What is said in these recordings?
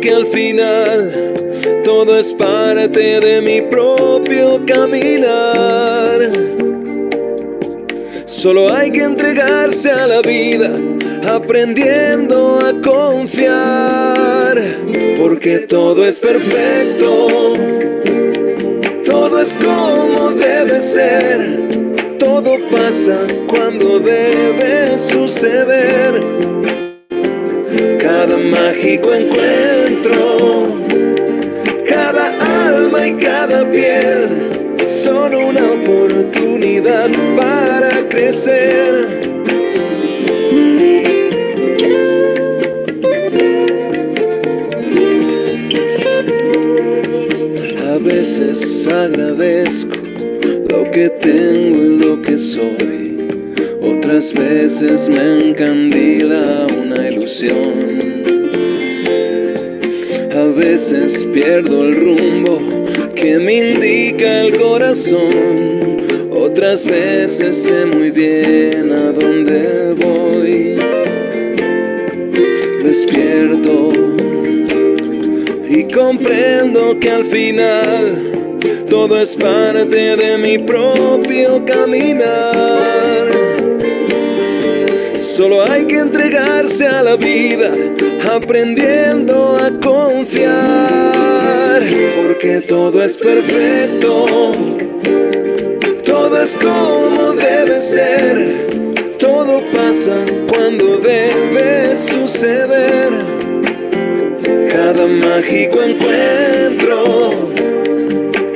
Que al final todo es parte de mi propio caminar. Solo hay que entregarse a la vida, aprendiendo a confiar, porque todo es perfecto, todo es como debe ser, todo pasa cuando debe suceder. Mágico encuentro, cada alma y cada piel son una oportunidad para crecer. A veces agradezco lo que tengo y lo que soy. Otras veces me encandila una ilusión. Veces pierdo el rumbo que me indica el corazón. Otras veces sé muy bien a dónde voy. Despierto y comprendo que al final todo es parte de mi propio caminar. Solo hay que entregarse a la vida, aprendiendo a confiar, porque todo es perfecto, todo es como debe ser, todo pasa cuando debe suceder. Cada mágico encuentro,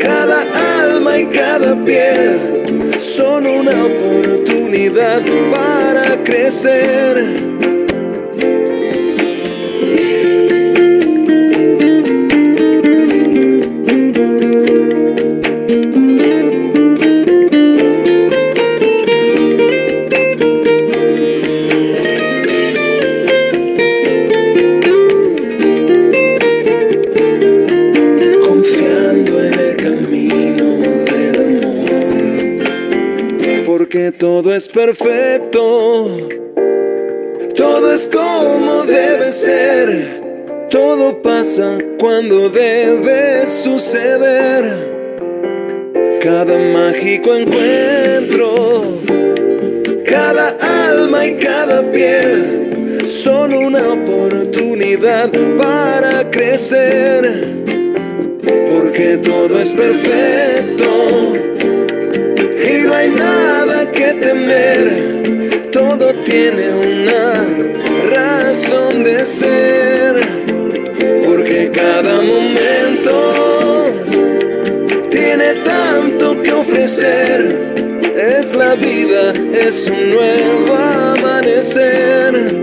cada alma y cada piel son una oportunidad para crecer. Todo es perfecto, todo es como debe ser, todo pasa cuando debe suceder. Cada mágico encuentro, cada alma y cada piel son una oportunidad para crecer, porque todo es perfecto y no hay nada tiene una razón de ser, porque cada momento tiene tanto que ofrecer, es la vida, es un nuevo amanecer.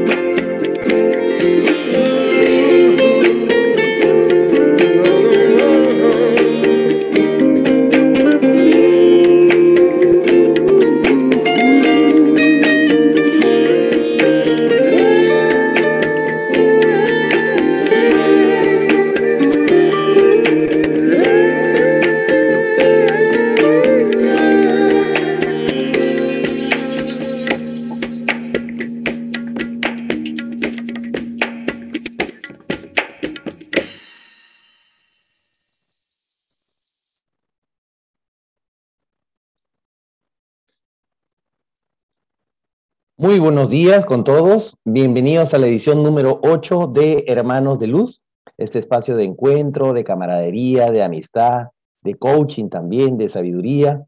Buenos días con todos. Bienvenidos a la edición número 8 de Hermanos de Luz, este espacio de encuentro, de camaradería, de amistad, de coaching también, de sabiduría.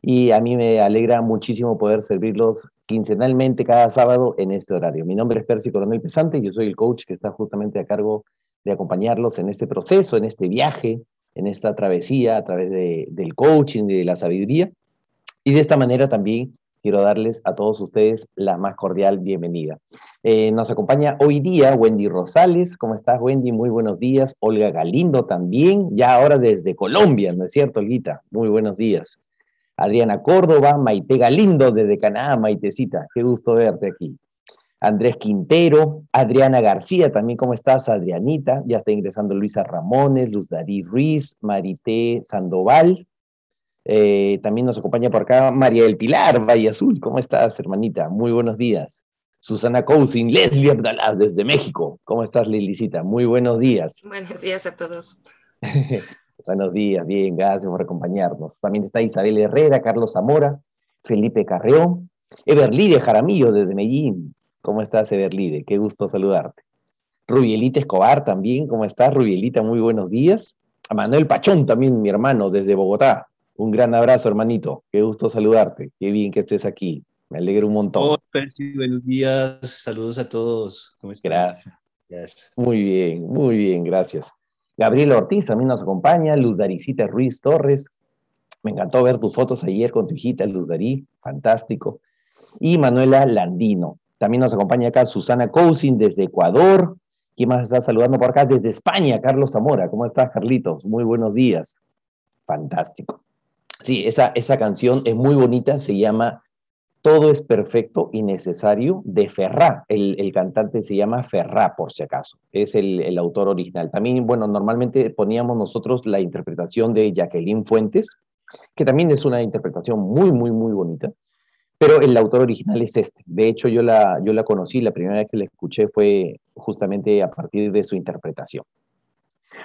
Y a mí me alegra muchísimo poder servirlos quincenalmente cada sábado en este horario. Mi nombre es Percy Coronel Pesante, yo soy el coach que está justamente a cargo de acompañarlos en este proceso, en este viaje, en esta travesía a través de, del coaching, de la sabiduría. Y de esta manera también quiero darles a todos ustedes la más cordial bienvenida. Eh, nos acompaña hoy día Wendy Rosales. ¿Cómo estás, Wendy? Muy buenos días. Olga Galindo también, ya ahora desde Colombia, ¿no es cierto, Olguita? Muy buenos días. Adriana Córdoba, Maite Galindo desde Canadá, Maitecita. Qué gusto verte aquí. Andrés Quintero, Adriana García, también, ¿cómo estás, Adrianita? Ya está ingresando Luisa Ramones, Luz Darí Ruiz, Marité Sandoval. Eh, también nos acompaña por acá María del Pilar, Valle Azul. ¿Cómo estás, hermanita? Muy buenos días. Susana Cousin, Leslie Abdalá, desde México. ¿Cómo estás, Lilicita? Muy buenos días. Buenos días a todos. buenos días, bien, gracias por acompañarnos. También está Isabel Herrera, Carlos Zamora, Felipe Carreón, Everlide Jaramillo desde Medellín. ¿Cómo estás, Everlide? Qué gusto saludarte. Rubielita Escobar también, ¿cómo estás, Rubielita? Muy buenos días. A Manuel Pachón también, mi hermano, desde Bogotá. Un gran abrazo, hermanito. Qué gusto saludarte. Qué bien que estés aquí. Me alegro un montón. Percy, buenos días. Saludos a todos. ¿Cómo estás? Gracias. gracias. Muy bien, muy bien, gracias. Gabriel Ortiz también nos acompaña. Luz Daricita Ruiz Torres. Me encantó ver tus fotos ayer con tu hijita Luz Darí. Fantástico. Y Manuela Landino. También nos acompaña acá Susana Cousin desde Ecuador. ¿Quién más está saludando por acá? Desde España, Carlos Zamora. ¿Cómo estás, Carlitos? Muy buenos días. Fantástico. Sí, esa, esa canción es muy bonita, se llama Todo es perfecto y necesario de Ferrá. El, cantante se llama Ferrá, por si acaso. Es el, el, autor original. También, bueno, normalmente poníamos nosotros la interpretación de Jacqueline Fuentes, que también es una interpretación muy, muy, muy bonita. Pero el autor original es este. De hecho, yo la, yo la conocí, la primera vez que la escuché fue justamente a partir de su interpretación.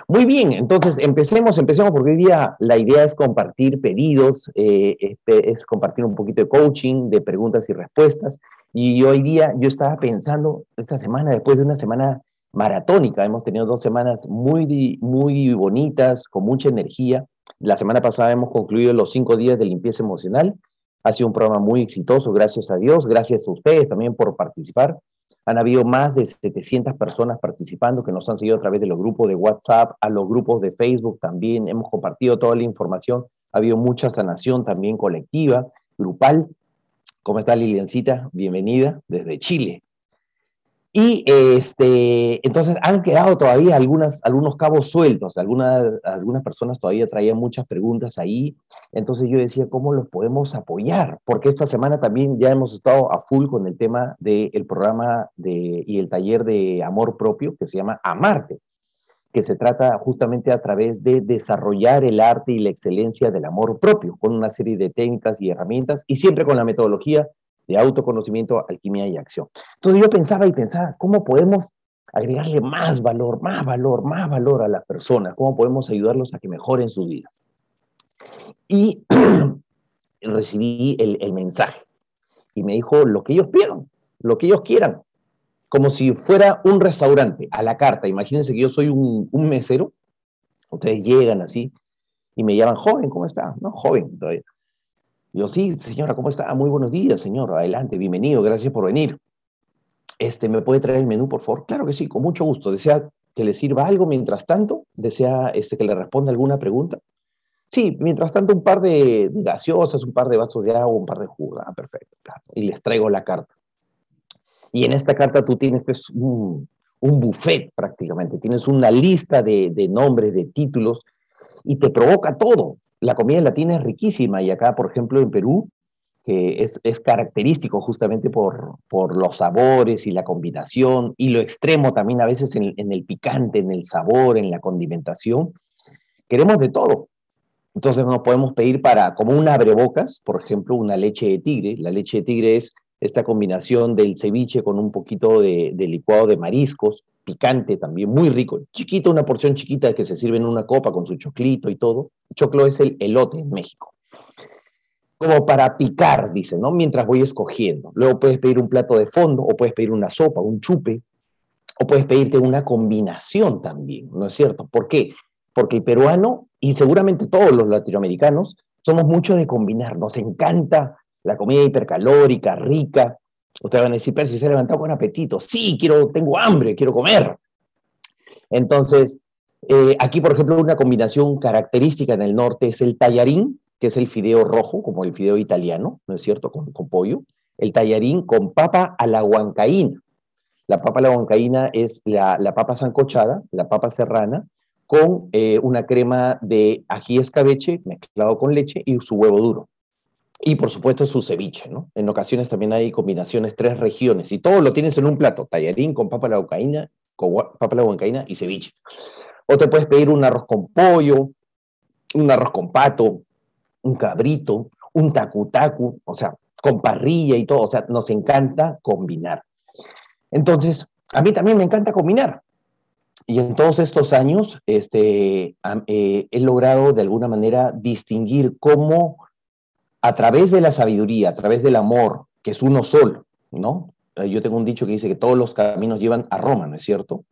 Muy bien, entonces empecemos, empecemos porque hoy día la idea es compartir pedidos, eh, este, es compartir un poquito de coaching, de preguntas y respuestas. Y hoy día yo estaba pensando, esta semana, después de una semana maratónica, hemos tenido dos semanas muy, muy bonitas, con mucha energía. La semana pasada hemos concluido los cinco días de limpieza emocional ha sido un programa muy exitoso, gracias a Dios, gracias a ustedes también por participar. Han habido más de 700 personas participando que nos han seguido a través de los grupos de WhatsApp, a los grupos de Facebook también. Hemos compartido toda la información. Ha habido mucha sanación también colectiva, grupal. ¿Cómo está Liliancita? Bienvenida desde Chile. Y este, entonces han quedado todavía algunas, algunos cabos sueltos, algunas, algunas personas todavía traían muchas preguntas ahí, entonces yo decía, ¿cómo los podemos apoyar? Porque esta semana también ya hemos estado a full con el tema del programa de, y el taller de amor propio que se llama Amarte, que se trata justamente a través de desarrollar el arte y la excelencia del amor propio, con una serie de técnicas y herramientas, y siempre con la metodología de autoconocimiento, alquimia y acción. Entonces yo pensaba y pensaba, ¿cómo podemos agregarle más valor, más valor, más valor a las personas? ¿Cómo podemos ayudarlos a que mejoren sus vidas? Y recibí el, mensaje y me dijo lo que ellos pidan, lo que ellos quieran, como si fuera un restaurante a la carta. Imagínense que yo soy un, un mesero, ustedes llegan así y me llaman joven, ¿cómo está? No, joven todavía. Yo, sí, señora, ¿cómo está? Muy buenos días, señor. Adelante, bienvenido, gracias por venir. Este, ¿Me puede traer el menú, por favor? Claro que sí, con mucho gusto. ¿Desea que le sirva algo mientras tanto? ¿Desea este, que le responda alguna pregunta? Sí, mientras tanto, un par de, gaseosas, un par de vasos de agua, un par de jugo. Ah, perfecto. Y les traigo la carta. Y en esta carta tú tienes pues, un, buffet prácticamente. Tienes una lista de nombres, de títulos, y te provoca todo la comida latina es riquísima y acá, por ejemplo, en Perú, que es, característico justamente por, los sabores y la combinación y lo extremo también a veces en, el picante, en el sabor, en la condimentación. Queremos de todo. Entonces nos podemos pedir para, como un abrebocas, por ejemplo, una leche de tigre. La leche de tigre es esta combinación del ceviche con un poquito de licuado de mariscos, picante también, muy rico, chiquito, una porción chiquita que se sirve en una copa con su choclito y todo. Choclo es el elote en México. Como para picar, dice, ¿no? Mientras voy escogiendo. Luego puedes pedir un plato de fondo, o puedes pedir una sopa, un chupe, o puedes pedirte una combinación también, ¿no es cierto? ¿Por qué? Porque el peruano, y seguramente todos los latinoamericanos, somos mucho de combinar. Nos encanta la comida hipercalórica, rica, Ustedes van a decir, Percy se ha levantado con apetito. Sí, quiero, tengo hambre, quiero comer. Entonces, eh, aquí, por ejemplo, una combinación característica en el norte es el tallarín, que es el fideo rojo, como el fideo italiano, ¿no es cierto?, con, pollo. El tallarín con papa a la huancaína. La papa a la huancaína es la, papa sancochada, la papa serrana, con eh, una crema de ají escabeche mezclado con leche y su huevo duro. Y por supuesto su ceviche, ¿no? En ocasiones también hay combinaciones, tres regiones, y todo lo tienes en un plato, tallarín con papa la huancaína, con papa la y ceviche. O te puedes pedir un arroz con pollo, un arroz con pato, un cabrito, un tacu-tacu, o sea, con parrilla y todo, o sea, nos encanta combinar. Entonces, a mí también me encanta combinar. Y en todos estos años este, eh, he logrado de alguna manera distinguir cómo a través de la sabiduría, a través del amor, que es uno solo, ¿no? Eh, yo tengo un dicho que dice que todos los caminos llevan a Roma, ¿no es cierto?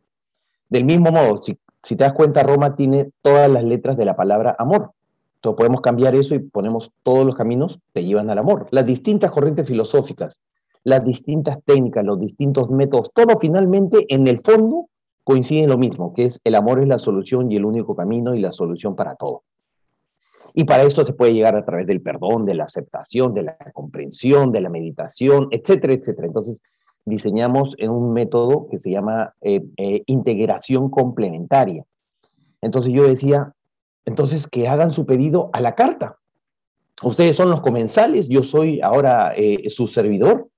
Del mismo modo, si te das cuenta, Roma tiene todas las letras de la palabra amor. Entonces podemos cambiar eso y ponemos todos los caminos te llevan al amor. Las distintas corrientes filosóficas, las distintas técnicas, los distintos métodos, todo finalmente en el fondo coincide en lo mismo, que es el amor es la solución y el único camino y la solución para todo. Y para eso se puede llegar a través del perdón, de la aceptación, de la comprensión, de la meditación, etcétera, etcétera. Entonces, diseñamos un método que se llama eh, eh, integración complementaria. Entonces yo decía, entonces que hagan su pedido a la carta. Ustedes son los comensales, yo soy ahora eh, su servidor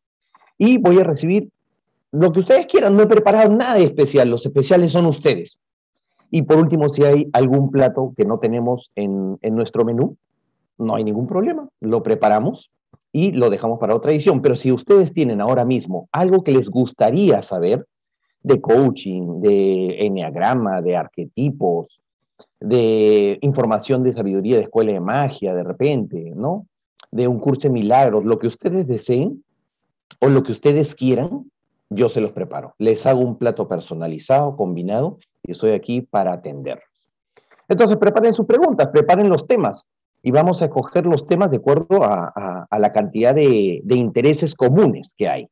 y voy a recibir lo que ustedes quieran. No he preparado nada especial, los especiales son ustedes. Y por último, si hay algún plato que no tenemos en, en nuestro menú, no hay ningún problema, lo preparamos y lo dejamos para otra edición. Pero si ustedes tienen ahora mismo algo que les gustaría saber de coaching, de enneagrama, de arquetipos, de información de sabiduría de escuela de magia, de repente, ¿no? De un curso de milagros, lo que ustedes deseen o lo que ustedes quieran, yo se los preparo. Les hago un plato personalizado, combinado, y estoy aquí para atender. Entonces, preparen sus preguntas, preparen los temas y vamos a escoger los temas de acuerdo a, la cantidad de, intereses comunes que hay.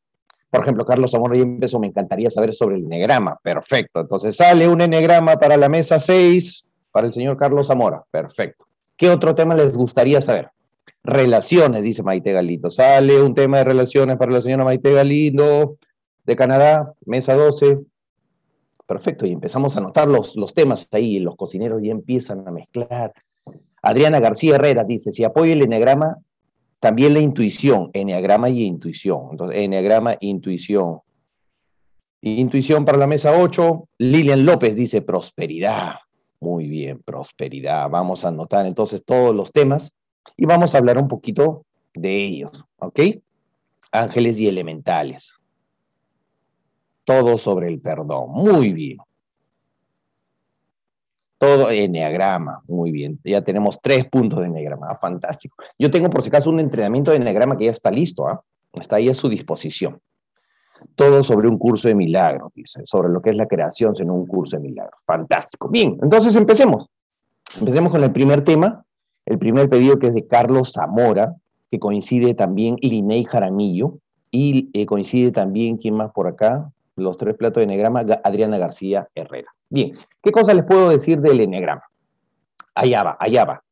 Por ejemplo, Carlos Zamora ya empezó, me encantaría saber sobre el enegrama. Perfecto. Entonces sale un enegrama para la mesa 6, para el señor Carlos Zamora. Perfecto. ¿Qué otro tema les gustaría saber? Relaciones, dice Maite Galindo. Sale un tema de relaciones para la señora Maite Galindo de Canadá, mesa 12. Perfecto, y empezamos a anotar los, los temas ahí, los cocineros ya empiezan a mezclar Adriana García Herrera dice, si apoya el eneagrama, también la intuición, eneagrama y intuición. Entonces, eneagrama, intuición. Intuición para la mesa 8. Lilian López dice prosperidad. Muy bien, prosperidad. Vamos a anotar entonces todos los temas y vamos a hablar un poquito de ellos, ¿ok? Ángeles y elementales. Todo sobre el perdón. Muy bien. Todo enneagrama, muy bien. Ya tenemos tres puntos de enneagrama, ah, fantástico. Yo tengo por si acaso un entrenamiento de enneagrama que ya está listo, ¿ah? está ahí a su disposición. Todo sobre un curso de milagros, dice, sobre lo que es la creación en un curso de milagros. Fantástico. Bien, entonces empecemos. Empecemos con el primer tema, el primer pedido que es de Carlos Zamora, que coincide también Linei Jaramillo, y eh, coincide también, ¿quién más por acá? Los tres platos de enneagrama, Adriana García Herrera. Bien, ¿qué cosa les puedo decir del eneagrama? Allá va, allá va.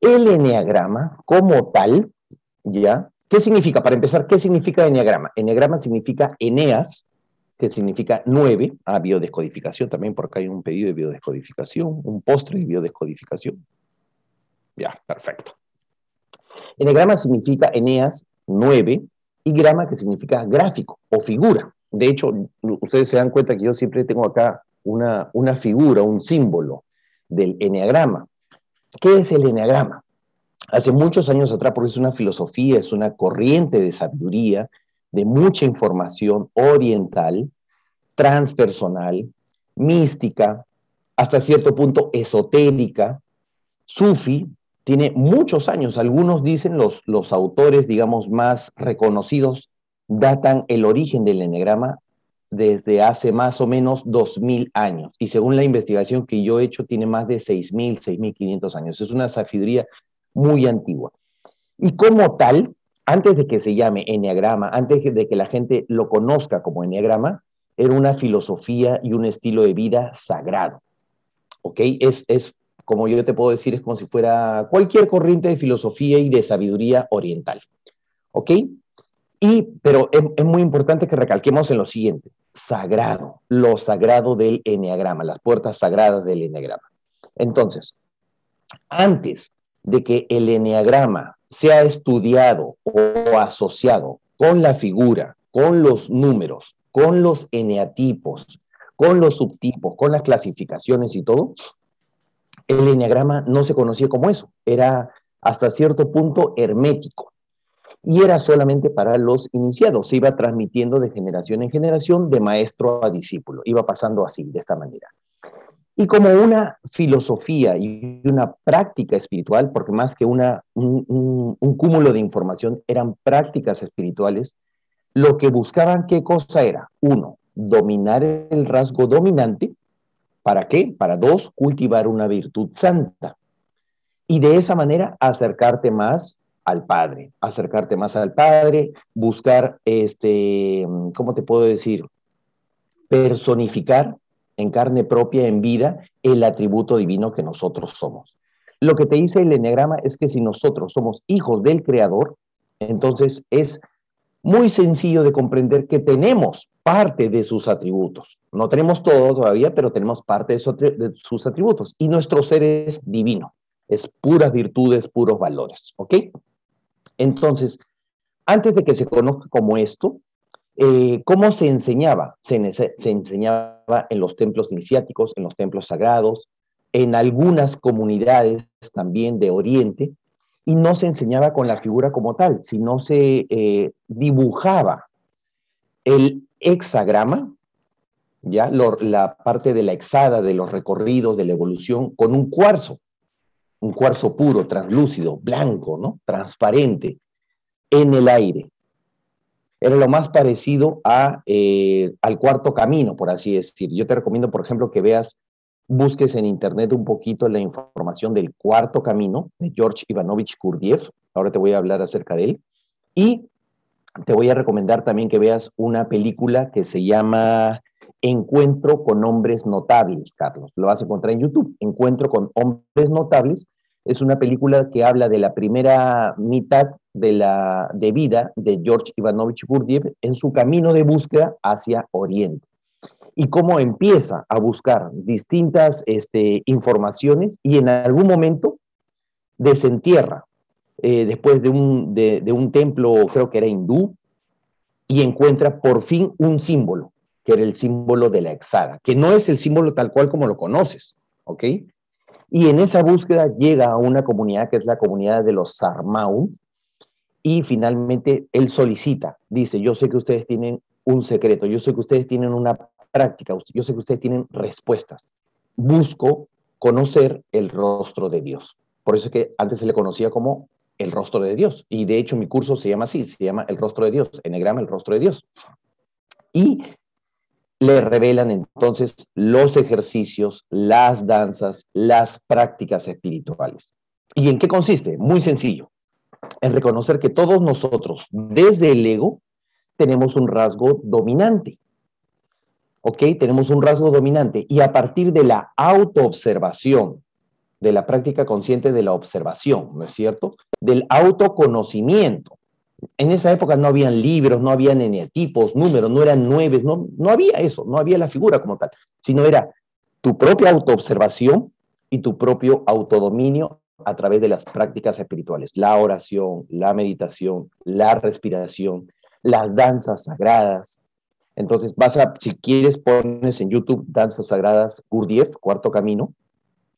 El eneagrama como tal, ¿ya? ¿Qué significa? Para empezar, ¿qué significa eneagrama? Eneagrama significa Eneas, que significa nueve, a ah, biodescodificación, también por acá hay un pedido de biodescodificación, un postre de biodescodificación. Ya, perfecto. Eneagrama significa Eneas, nueve, y grama que significa gráfico o figura. De hecho, ustedes se dan cuenta que yo siempre tengo acá una, una figura, un símbolo del eneagrama. ¿Qué es el eneagrama? Hace muchos años atrás, porque es una filosofía, es una corriente de sabiduría, de mucha información oriental, transpersonal, mística, hasta cierto punto esotérica, sufi, tiene muchos años. Algunos dicen, los, los autores, digamos, más reconocidos, datan el origen del eneagrama desde hace más o menos 2.000 años. Y según la investigación que yo he hecho, tiene más de 6.000, 6.500 años. Es una sabiduría muy antigua. Y como tal, antes de que se llame enneagrama, antes de que la gente lo conozca como enneagrama, era una filosofía y un estilo de vida sagrado. ¿Ok? Es, es, como yo te puedo decir, es como si fuera cualquier corriente de filosofía y de sabiduría oriental. ¿Ok? Y, pero es, muy importante que recalquemos en lo siguiente sagrado, lo sagrado del enneagrama, las puertas sagradas del enneagrama. Entonces, antes de que el enneagrama sea estudiado o asociado con la figura, con los números, con los eneatipos, con los subtipos, con las clasificaciones y todo, el enneagrama no se conocía como eso, era hasta cierto punto hermético y era solamente para los iniciados, se iba transmitiendo de generación en generación, de maestro a discípulo, iba pasando así, de esta manera. Y como una filosofía y una práctica espiritual, porque más que una, un, cúmulo de información, eran prácticas espirituales, lo que buscaban, ¿qué cosa era? Uno, dominar el rasgo dominante. ¿Para qué? Para dos, cultivar una virtud santa. Y de esa manera acercarte más al Padre, acercarte más al Padre, buscar, este, ¿cómo te puedo decir? Personificar en carne propia, en vida, el atributo divino que nosotros somos. Lo que te dice el Enneagrama es que si nosotros somos hijos del Creador, entonces es muy sencillo de comprender que tenemos parte de sus atributos. No tenemos todo todavía, pero tenemos parte de, sus atributos. Y nuestro ser es divino, es puras virtudes, puros valores. ¿Ok? Entonces, antes de que se conozca como esto, eh, ¿cómo se enseñaba? Se, enseñaba en los templos iniciáticos, en los templos sagrados, en algunas comunidades también de Oriente, y no se enseñaba con la figura como tal, sino se eh, dibujaba el hexagrama, ya la parte de la hexada, de los recorridos, de la evolución, con un cuarzo, un cuarzo puro, translúcido, blanco, ¿no? Transparente, en el aire. Era lo más parecido a, eh, al cuarto camino, por así decir. Yo te recomiendo, por ejemplo, que veas, busques en internet un poquito la información del cuarto camino de George Ivanovich Kurdiev. Ahora te voy a hablar acerca de él. Y te voy a recomendar también que veas una película que se llama Encuentro con hombres notables, Carlos. Lo vas a encontrar en YouTube. Encuentro con hombres notables. Es una película que habla de la primera mitad de la de vida de George Ivanovich Gurdjieff en su camino de búsqueda hacia Oriente y cómo empieza a buscar distintas este, informaciones y en algún momento desentierra eh, después de un, de, de un templo, creo que era hindú, y encuentra por fin un símbolo, que era el símbolo de la exada, que no es el símbolo tal cual como lo conoces, ¿ok? Y en esa búsqueda llega a una comunidad que es la comunidad de los Sarmau, y finalmente él solicita, dice, yo sé que ustedes tienen un secreto, yo sé que ustedes tienen una práctica, yo sé que ustedes tienen respuestas. Busco conocer el rostro de Dios. Por eso es que antes se le conocía como el rostro de Dios. Y de hecho mi curso se llama así, se llama el rostro de Dios, enegrama el rostro de Dios. Y le revelan entonces los ejercicios, las danzas, las prácticas espirituales. ¿Y en qué consiste? Muy sencillo, en reconocer que todos nosotros, desde el ego, tenemos un rasgo dominante. ¿Ok? Tenemos un rasgo dominante y a partir de la autoobservación, de la práctica consciente de la observación, ¿no es cierto? Del autoconocimiento. En esa época no habían libros, no habían eneatipos, números, no eran nueve, no, no había eso, no había la figura como tal, sino era tu propia autoobservación y tu propio autodominio a través de las prácticas espirituales, la oración, la meditación, la respiración, las danzas sagradas. Entonces, vas a, si quieres, pones en YouTube Danzas Sagradas Gurdjieff, Cuarto Camino,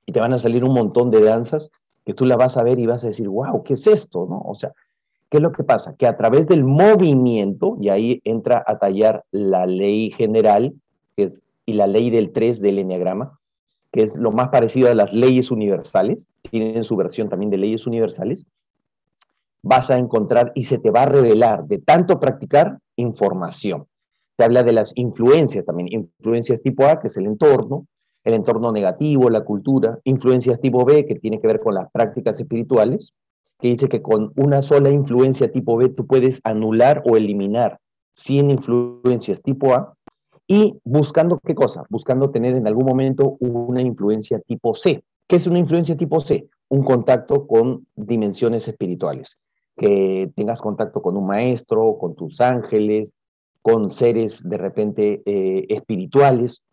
y te van a salir un montón de danzas que tú la vas a ver y vas a decir, wow, ¿qué es esto? ¿No? O sea, ¿qué es lo que pasa? Que a través del movimiento, y ahí entra a tallar la ley general y la ley del 3 del enneagrama, que es lo más parecido a las leyes universales, tienen su versión también de leyes universales, vas a encontrar y se te va a revelar de tanto practicar información. Te habla de las influencias también, influencias tipo A, que es el entorno, el entorno negativo, la cultura, influencias tipo B, que tiene que ver con las prácticas espirituales, que dice que con una sola influencia tipo B tú puedes anular o eliminar 100 influencias tipo A, y buscando qué cosa? Buscando tener en algún momento una influencia tipo C. ¿Qué es una influencia tipo C? Un contacto con dimensiones espirituales, que tengas contacto con un maestro, con tus ángeles, con seres de repente eh, espirituales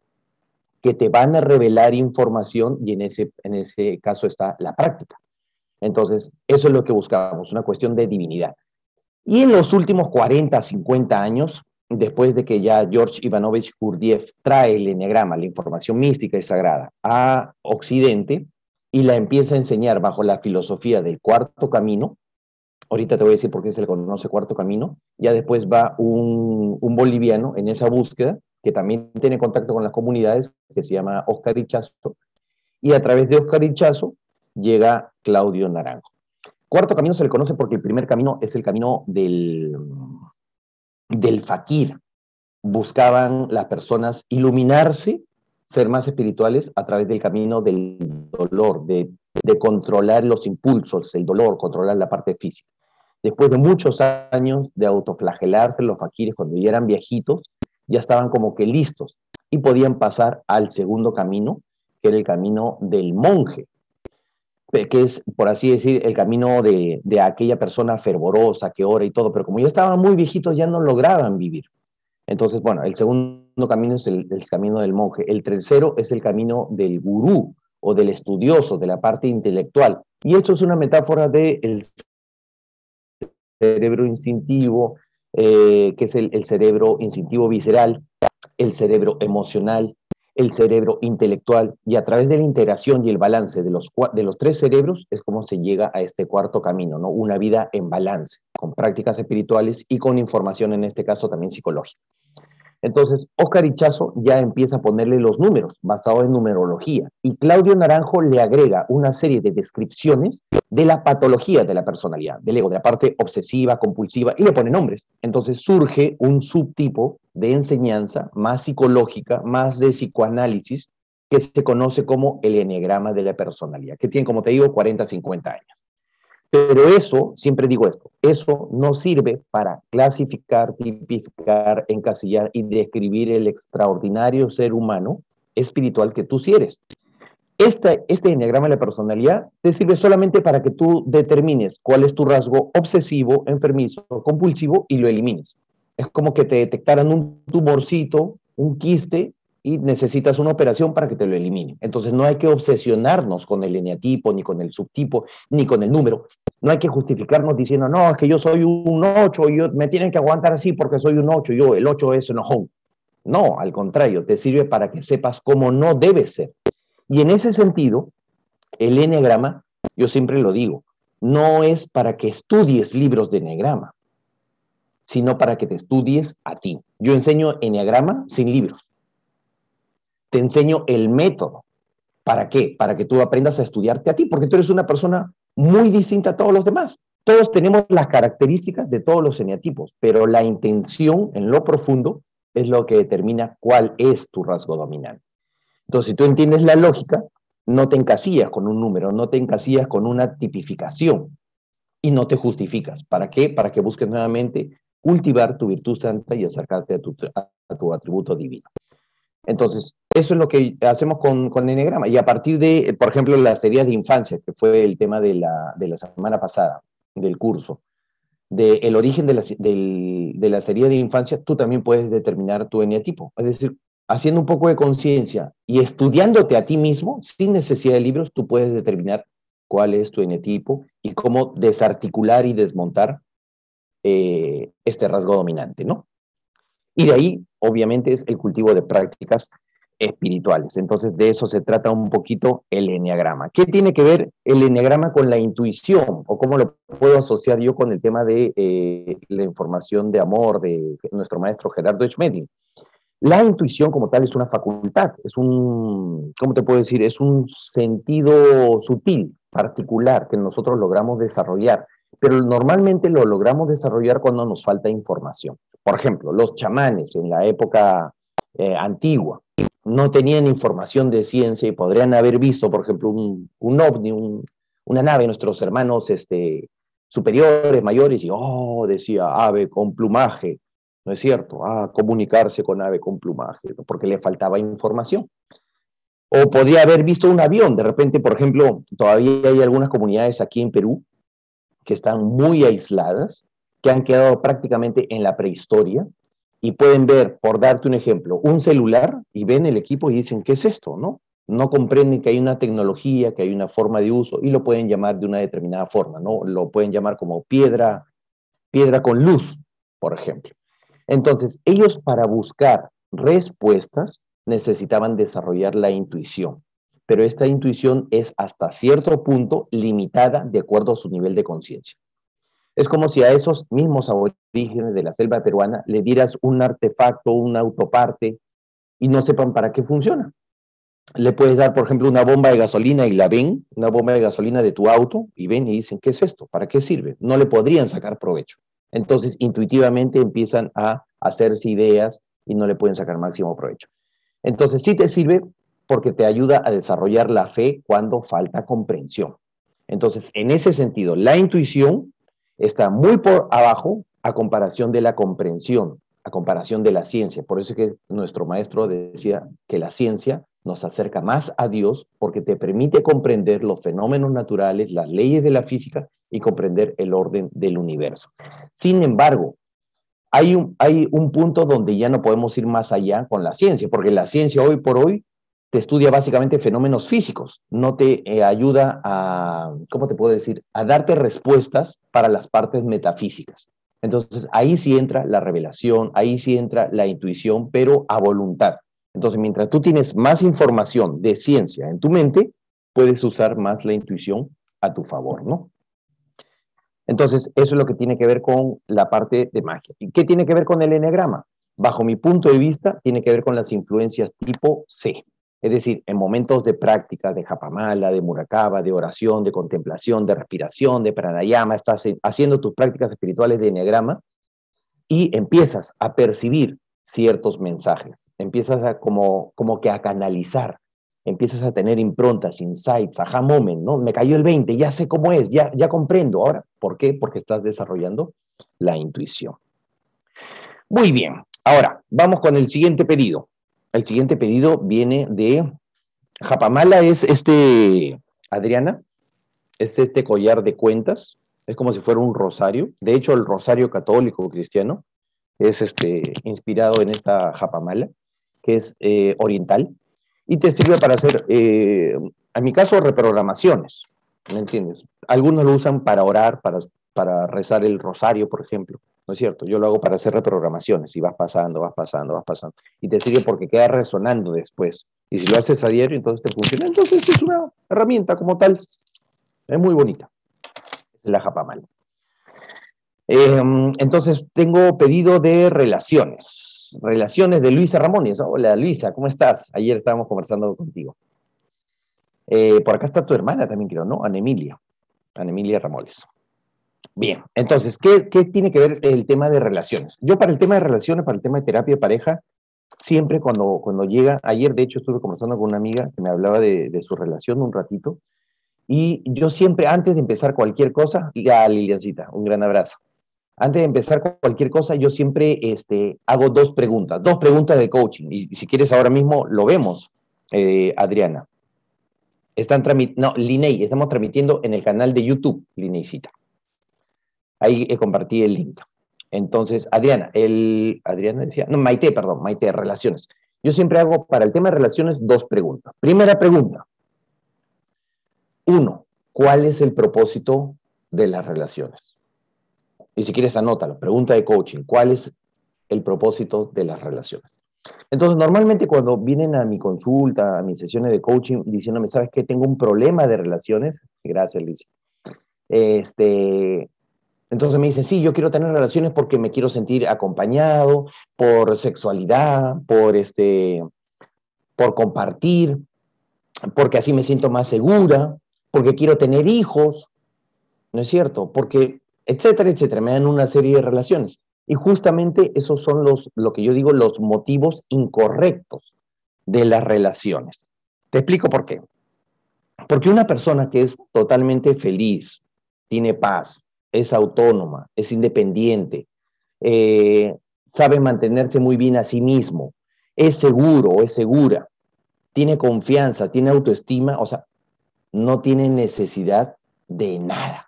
que te van a revelar información y en ese, en ese caso está la práctica. Entonces, eso es lo que buscamos, una cuestión de divinidad. Y en los últimos 40, 50 años, después de que ya George Ivanovich Gurdjieff trae el enneagrama, la información mística y sagrada, a Occidente y la empieza a enseñar bajo la filosofía del cuarto camino, ahorita te voy a decir por qué se le conoce cuarto camino, ya después va un, un boliviano en esa búsqueda, que también tiene contacto con las comunidades, que se llama Oscar Ichazo, y a través de Oscar Ichazo llega Claudio Naranjo. Cuarto camino se le conoce porque el primer camino es el camino del, del fakir. Buscaban las personas iluminarse, ser más espirituales a través del camino del dolor, de, de controlar los impulsos, el dolor, controlar la parte física. Después de muchos años de autoflagelarse, los fakires, cuando ya eran viejitos, ya estaban como que listos y podían pasar al segundo camino, que era el camino del monje, que es, por así decir, el camino de, aquella persona fervorosa que ora y todo, pero como ya estaban muy viejitos, ya no lograban vivir. Entonces, bueno, el segundo camino es el, camino del monje. El tercero es el camino del gurú o del estudioso, de la parte intelectual. Y esto es una metáfora del cerebro instintivo, eh, que es el cerebro instintivo visceral, el cerebro emocional, el cerebro intelectual y a través de la integración y el balance de los, de los tres cerebros es como se llega a este cuarto camino, ¿no? Una vida en balance, con prácticas espirituales y con información, en este caso también psicológica. Entonces, Oscar Ichazo ya empieza a ponerle los números basados en numerología y Claudio Naranjo le agrega una serie de descripciones de la patología de la personalidad, del ego, de la parte obsesiva, compulsiva, y le pone nombres. Entonces surge un subtipo de enseñanza más psicológica, más de psicoanálisis, que se conoce como el enneagrama de la personalidad, que tiene, como te digo, 40, 50 años. Pero eso, siempre digo esto, eso no sirve para clasificar, tipificar, encasillar y describir el extraordinario ser humano espiritual que tú sí eres. Este, este enneagrama de la personalidad te sirve solamente para que tú determines cuál es tu rasgo obsesivo, enfermizo, compulsivo y lo elimines. Es como que te detectaran un tumorcito, un quiste y necesitas una operación para que te lo elimine. Entonces no hay que obsesionarnos con el eneatipo, ni con el subtipo, ni con el número. No hay que justificarnos diciendo, no, es que yo soy un 8 y yo, me tienen que aguantar así porque soy un 8, yo el 8 es enojón. No, al contrario, te sirve para que sepas cómo no debe ser. Y en ese sentido, el eneagrama, yo siempre lo digo, no es para que estudies libros de eneagrama, sino para que te estudies a ti. Yo enseño eneagrama sin libros te enseño el método. ¿Para qué? Para que tú aprendas a estudiarte a ti, porque tú eres una persona muy distinta a todos los demás. Todos tenemos las características de todos los eneatipos, pero la intención en lo profundo es lo que determina cuál es tu rasgo dominante. Entonces, si tú entiendes la lógica, no te encasillas con un número, no te encasillas con una tipificación y no te justificas. ¿Para qué? Para que busques nuevamente cultivar tu virtud santa y acercarte a tu, a tu atributo divino. Entonces, eso es lo que hacemos con, con Enneagrama. Y a partir de, por ejemplo, las heridas de infancia, que fue el tema de la, de la semana pasada, del curso, del el origen de las, del, de de infancia, tú también puedes determinar tu eneatipo. Es decir, haciendo un poco de conciencia y estudiándote a ti mismo, sin necesidad de libros, tú puedes determinar cuál es tu eneatipo y cómo desarticular y desmontar eh, este rasgo dominante, ¿no? Y de ahí, obviamente, es el cultivo de prácticas espirituales. Entonces, de eso se trata un poquito el enneagrama. ¿Qué tiene que ver el enneagrama con la intuición? ¿O cómo lo puedo asociar yo con el tema de eh, la información de amor de nuestro maestro Gerardo Schmedding? La intuición como tal es una facultad, es un, ¿cómo te puedo decir? Es un sentido sutil, particular, que nosotros logramos desarrollar, pero normalmente lo logramos desarrollar cuando nos falta información. Por ejemplo, los chamanes en la época eh, antigua no tenían información de ciencia y podrían haber visto, por ejemplo, un, ovni, una nave, nuestros hermanos este, superiores, mayores, y, oh, decía, ave con plumaje, ¿no es cierto? Ah, comunicarse con ave con plumaje, porque le faltaba información. O podría haber visto un avión, de repente, por ejemplo, todavía hay algunas comunidades aquí en Perú que están muy aisladas que han quedado prácticamente en la prehistoria y pueden ver, por darte un ejemplo, un celular y ven el equipo y dicen, ¿qué es esto? ¿No? No comprenden que hay una tecnología, que hay una forma de uso y lo pueden llamar de una determinada forma, ¿no? Lo pueden llamar como piedra, piedra con luz, por ejemplo. Entonces, ellos para buscar respuestas necesitaban desarrollar la intuición, pero esta intuición es hasta cierto punto limitada de acuerdo a su nivel de conciencia. Es como si a esos mismos aborígenes de la selva peruana le dieras un artefacto, un autoparte, y no sepan para qué funciona. Le puedes dar, por ejemplo, una bomba de gasolina y la ven, una bomba de gasolina de tu auto, y ven y dicen, ¿qué es esto? ¿Para qué sirve? No le podrían sacar provecho. Entonces, intuitivamente empiezan a hacerse ideas y no le pueden sacar máximo provecho. Entonces, sí te sirve porque te ayuda a desarrollar la fe cuando falta comprensión. Entonces, en ese sentido, la intuición está muy por abajo a comparación de la comprensión, a comparación de la ciencia. Por eso es que nuestro maestro decía que la ciencia nos acerca más a Dios porque te permite comprender los fenómenos naturales, las leyes de la física y comprender el orden del universo. Sin embargo, hay un, hay un punto donde ya no podemos ir más allá con la ciencia, porque la ciencia hoy por hoy te estudia básicamente fenómenos físicos, no te eh, ayuda a, ¿cómo te puedo decir?, a darte respuestas para las partes metafísicas. Entonces, ahí sí entra la revelación, ahí sí entra la intuición, pero a voluntad. Entonces, mientras tú tienes más información de ciencia en tu mente, puedes usar más la intuición a tu favor, ¿no? Entonces, eso es lo que tiene que ver con la parte de magia. ¿Y qué tiene que ver con el enegrama? Bajo mi punto de vista, tiene que ver con las influencias tipo C. Es decir, en momentos de práctica, de japamala, de murakaba, de oración, de contemplación, de respiración, de pranayama, estás haciendo tus prácticas espirituales de enneagrama y empiezas a percibir ciertos mensajes, empiezas a como, como que a canalizar, empiezas a tener improntas, insights, aha moment, ¿no? Me cayó el 20, ya sé cómo es, ya, ya comprendo. Ahora, ¿por qué? Porque estás desarrollando la intuición. Muy bien, ahora vamos con el siguiente pedido. El siguiente pedido viene de Japamala, es este, Adriana, es este collar de cuentas, es como si fuera un rosario. De hecho, el rosario católico cristiano es este, inspirado en esta Japamala, que es eh, oriental, y te sirve para hacer, eh, en mi caso, reprogramaciones, ¿me entiendes? Algunos lo usan para orar, para, para rezar el rosario, por ejemplo. ¿No es cierto? Yo lo hago para hacer reprogramaciones y vas pasando, vas pasando, vas pasando. Y te sirve porque queda resonando después. Y si lo haces a diario, entonces te funciona. Entonces es una herramienta como tal. Es muy bonita. La Japamal. Em, entonces tengo pedido de relaciones. Relaciones de Luisa Ramones. Hola Luisa, ¿cómo estás? Ayer estábamos conversando contigo. Eh, por acá está tu hermana también, creo, ¿no? Ana Emilia. Ana Emilia Ramones. Bien, entonces, ¿qué, tiene que ver el tema de relaciones? Yo para el tema de relaciones, para el tema de terapia de pareja, siempre cuando, cuando llega, ayer de hecho estuve conversando con una amiga que me hablaba de, su relación un ratito, y yo siempre, antes de empezar cualquier cosa, diga a Liliancita, un gran abrazo. Antes de empezar cualquier cosa, yo siempre este, hago dos preguntas, dos preguntas de coaching, y si quieres ahora mismo lo vemos, eh, Adriana. Están no, Linei, estamos transmitiendo en el canal de YouTube, Lineicita. Ahí compartí el link. Entonces, Adriana, el, Adriana decía, no, Maite, perdón, Maite, relaciones. Yo siempre hago para el tema de relaciones dos preguntas. Primera pregunta. Uno, ¿cuál es el propósito de las relaciones? Y si quieres, anótalo. Pregunta de coaching. ¿Cuál es el propósito de las relaciones? Entonces, normalmente cuando vienen a mi consulta, a mis sesiones de coaching, diciéndome, ¿sabes qué? Tengo un problema de relaciones. Gracias, Liz. Este, entonces me dicen, sí, yo quiero tener relaciones porque me quiero sentir acompañado, por sexualidad, por, este, por compartir, porque así me siento más segura, porque quiero tener hijos, ¿no es cierto? Porque, etcétera, etcétera, me dan una serie de relaciones. Y justamente esos son los, lo que yo digo, los motivos incorrectos de las relaciones. Te explico por qué. Porque una persona que es totalmente feliz, tiene paz, es autónoma, es independiente, eh, sabe mantenerse muy bien a sí mismo, es seguro, es segura, tiene confianza, tiene autoestima, o sea, no tiene necesidad de nada.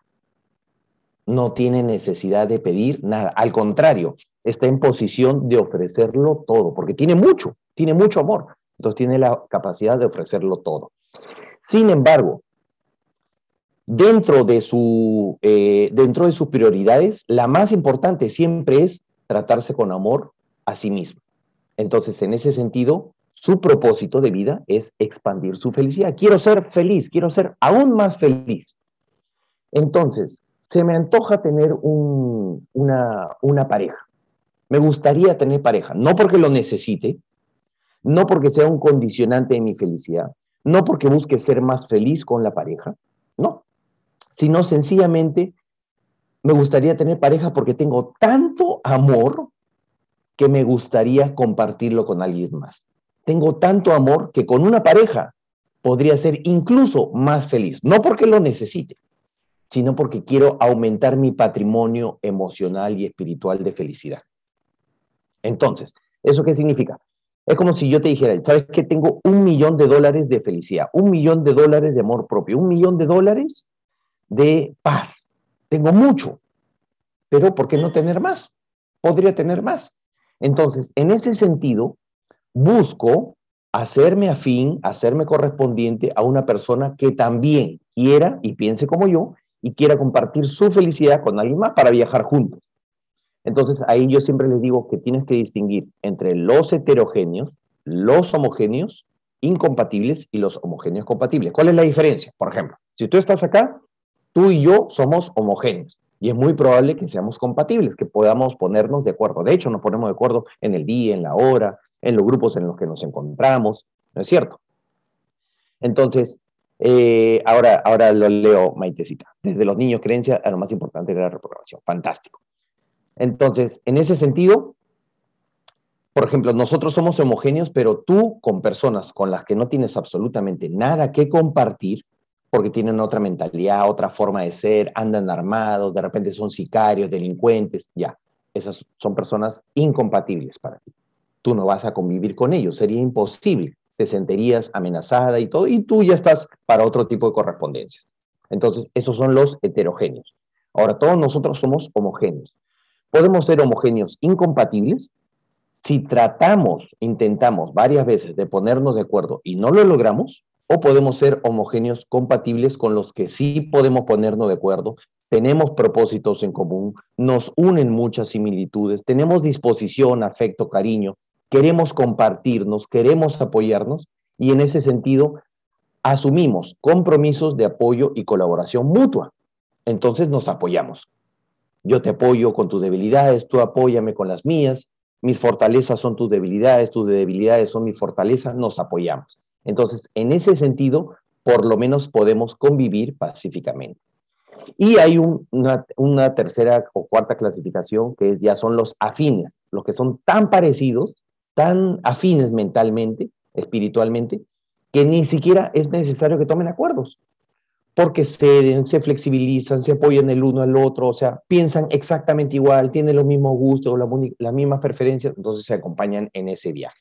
no tiene necesidad de pedir nada. Al contrario, está en posición de ofrecerlo todo, porque tiene mucho, tiene mucho amor. Entonces tiene la capacidad de ofrecerlo todo. Sin embargo, dentro de, su, eh, dentro de sus prioridades, la más importante siempre es tratarse con amor a sí mismo. Entonces, en ese sentido, su propósito de vida es expandir su felicidad. Quiero ser feliz, quiero ser aún más feliz. Entonces, se me antoja tener una, una pareja. Me gustaría tener pareja, no porque lo necesite, no porque sea un condicionante de mi felicidad, no porque busque ser más feliz con la pareja, no, sino sencillamente me gustaría tener pareja porque tengo tanto amor que me gustaría compartirlo con alguien más. Tengo tanto amor que con una pareja podría ser incluso más feliz, no porque lo necesite, sino porque quiero aumentar mi patrimonio emocional y espiritual de felicidad. Entonces, ¿eso qué significa? Es como si yo te dijera, ¿sabes que tengo un millón de dólares de felicidad, un millón de dólares de amor propio, un millón de dólares de paz? Tengo mucho, pero ¿por qué no tener más? Podría tener más. Entonces, en ese sentido, busco hacerme afín, hacerme correspondiente a una persona que también quiera y piense como yo y quiera compartir su felicidad con alguien más para viajar juntos. Entonces, ahí yo siempre les digo que tienes que distinguir entre los heterogéneos, los homogéneos incompatibles y los homogéneos compatibles. ¿Cuál es la diferencia? Por ejemplo, si tú estás acá, tú y yo somos homogéneos y es muy probable que seamos compatibles, que podamos ponernos de acuerdo. De hecho, nos ponemos de acuerdo en el día, en la hora, en los grupos en los que nos encontramos, ¿no es cierto? Entonces, eh, ahora, ahora lo leo, Maitecita. Desde los niños creencia a lo más importante era la reprogramación. Fantástico. Entonces, en ese sentido, por ejemplo, nosotros somos homogéneos, pero tú con personas con las que no tienes absolutamente nada que compartir, porque tienen otra mentalidad, otra forma de ser, andan armados, de repente son sicarios, delincuentes, ya, esas son personas incompatibles para ti. Tú no vas a convivir con ellos, sería imposible, te sentirías amenazada y todo, y tú ya estás para otro tipo de correspondencia. Entonces, esos son los heterogéneos. Ahora, todos nosotros somos homogéneos podemos ser homogéneos incompatibles si tratamos, intentamos varias veces de ponernos de acuerdo y no lo logramos, o podemos ser homogéneos compatibles con los que sí podemos ponernos de acuerdo, tenemos propósitos en común, nos unen muchas similitudes, tenemos disposición, afecto, cariño, queremos compartirnos, queremos apoyarnos y en ese sentido asumimos compromisos de apoyo y colaboración mutua. Entonces nos apoyamos. Yo te apoyo con tus debilidades, tú apóyame con las mías, mis fortalezas son tus debilidades, tus debilidades son mis fortalezas, nos apoyamos. Entonces, en ese sentido, por lo menos podemos convivir pacíficamente. Y hay una, tercera o cuarta clasificación que ya son los afines, los que son tan parecidos, tan afines mentalmente, espiritualmente, que ni siquiera es necesario que tomen acuerdos porque ceden, se flexibilizan, se apoyan el uno al otro, o sea, piensan exactamente igual, tienen los mismos gustos, las mismas preferencias, entonces se acompañan en ese viaje.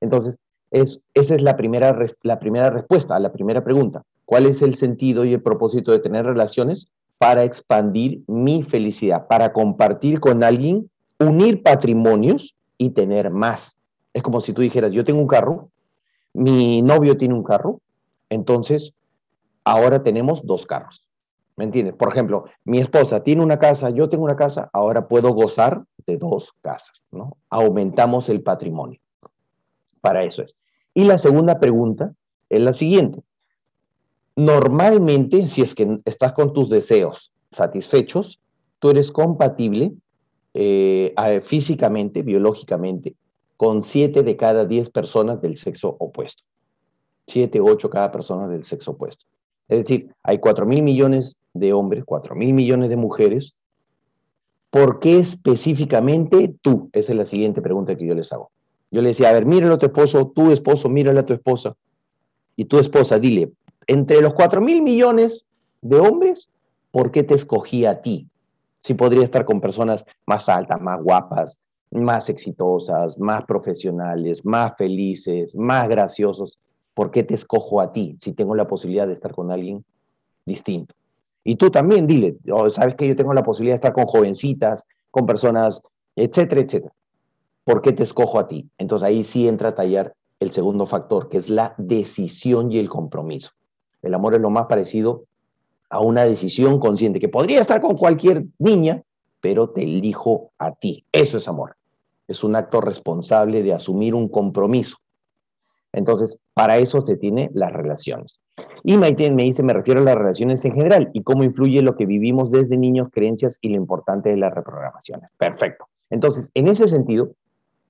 Entonces, es, esa es la primera, la primera respuesta a la primera pregunta. ¿Cuál es el sentido y el propósito de tener relaciones? Para expandir mi felicidad, para compartir con alguien, unir patrimonios y tener más. Es como si tú dijeras, yo tengo un carro, mi novio tiene un carro, entonces ahora tenemos dos carros. ¿Me entiendes? Por ejemplo, mi esposa tiene una casa, yo tengo una casa, ahora puedo gozar de dos casas, ¿no? Aumentamos el patrimonio. Para eso es. Y la segunda pregunta es la siguiente. Normalmente, si es que estás con tus deseos satisfechos, tú eres compatible eh, físicamente, biológicamente, con siete de cada diez personas del sexo opuesto. Siete, ocho cada persona del sexo opuesto. Es decir, hay 4 mil millones de hombres, 4 mil millones de mujeres. ¿Por qué específicamente tú? Esa es la siguiente pregunta que yo les hago. Yo le decía, a ver, míralo a tu esposo, tu esposo, mírale a tu esposa. Y tu esposa, dile, entre los 4 mil millones de hombres, ¿por qué te escogí a ti? Si podría estar con personas más altas, más guapas, más exitosas, más profesionales, más felices, más graciosos. ¿por qué te escojo a ti si tengo la posibilidad de estar con alguien distinto? Y tú también dile, oh, sabes que yo tengo la posibilidad de estar con jovencitas, con personas, etcétera, etcétera. ¿Por qué te escojo a ti? Entonces ahí sí entra a tallar el segundo factor, que es la decisión y el compromiso. El amor es lo más parecido a una decisión consciente, que podría estar con cualquier niña, pero te elijo a ti. Eso es amor. Es un acto responsable de asumir un compromiso. Entonces, para eso se tiene las relaciones. Y Maite me dice, me refiero a las relaciones en general y cómo influye lo que vivimos desde niños, creencias y lo importante de las reprogramaciones. Perfecto. Entonces, en ese sentido,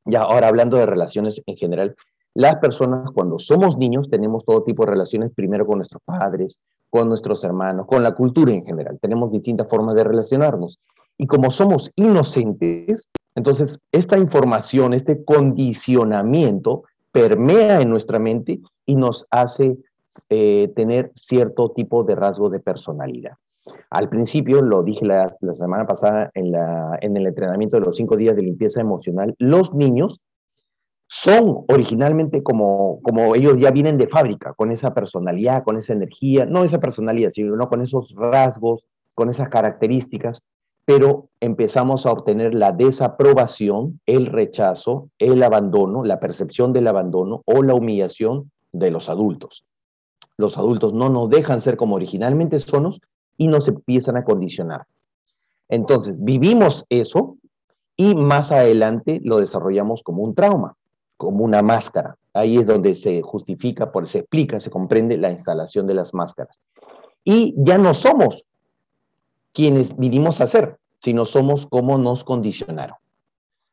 ya ahora hablando de relaciones en general, las personas cuando somos niños tenemos todo tipo de relaciones, primero con nuestros padres, con nuestros hermanos, con la cultura en general. Tenemos distintas formas de relacionarnos. Y como somos inocentes, entonces esta información, este condicionamiento permea en nuestra mente y nos hace eh, tener cierto tipo de rasgo de personalidad. Al principio, lo dije la, semana pasada en, el entrenamiento de los cinco días de limpieza emocional, los niños son originalmente como, como ellos ya vienen de fábrica, con esa personalidad, con esa energía, no esa personalidad, sino con esos rasgos, con esas características, pero empezamos a obtener la desaprobación, el rechazo, el abandono, la percepción del abandono o la humillación de los adultos. Los adultos no nos dejan ser como originalmente somos y nos empiezan a condicionar. Entonces, vivimos eso y más adelante lo desarrollamos como un trauma, como una máscara. Ahí es donde se justifica, por, se explica, se comprende la instalación de las máscaras. Y ya no somos quienes vinimos a ser, sino somos como nos condicionaron.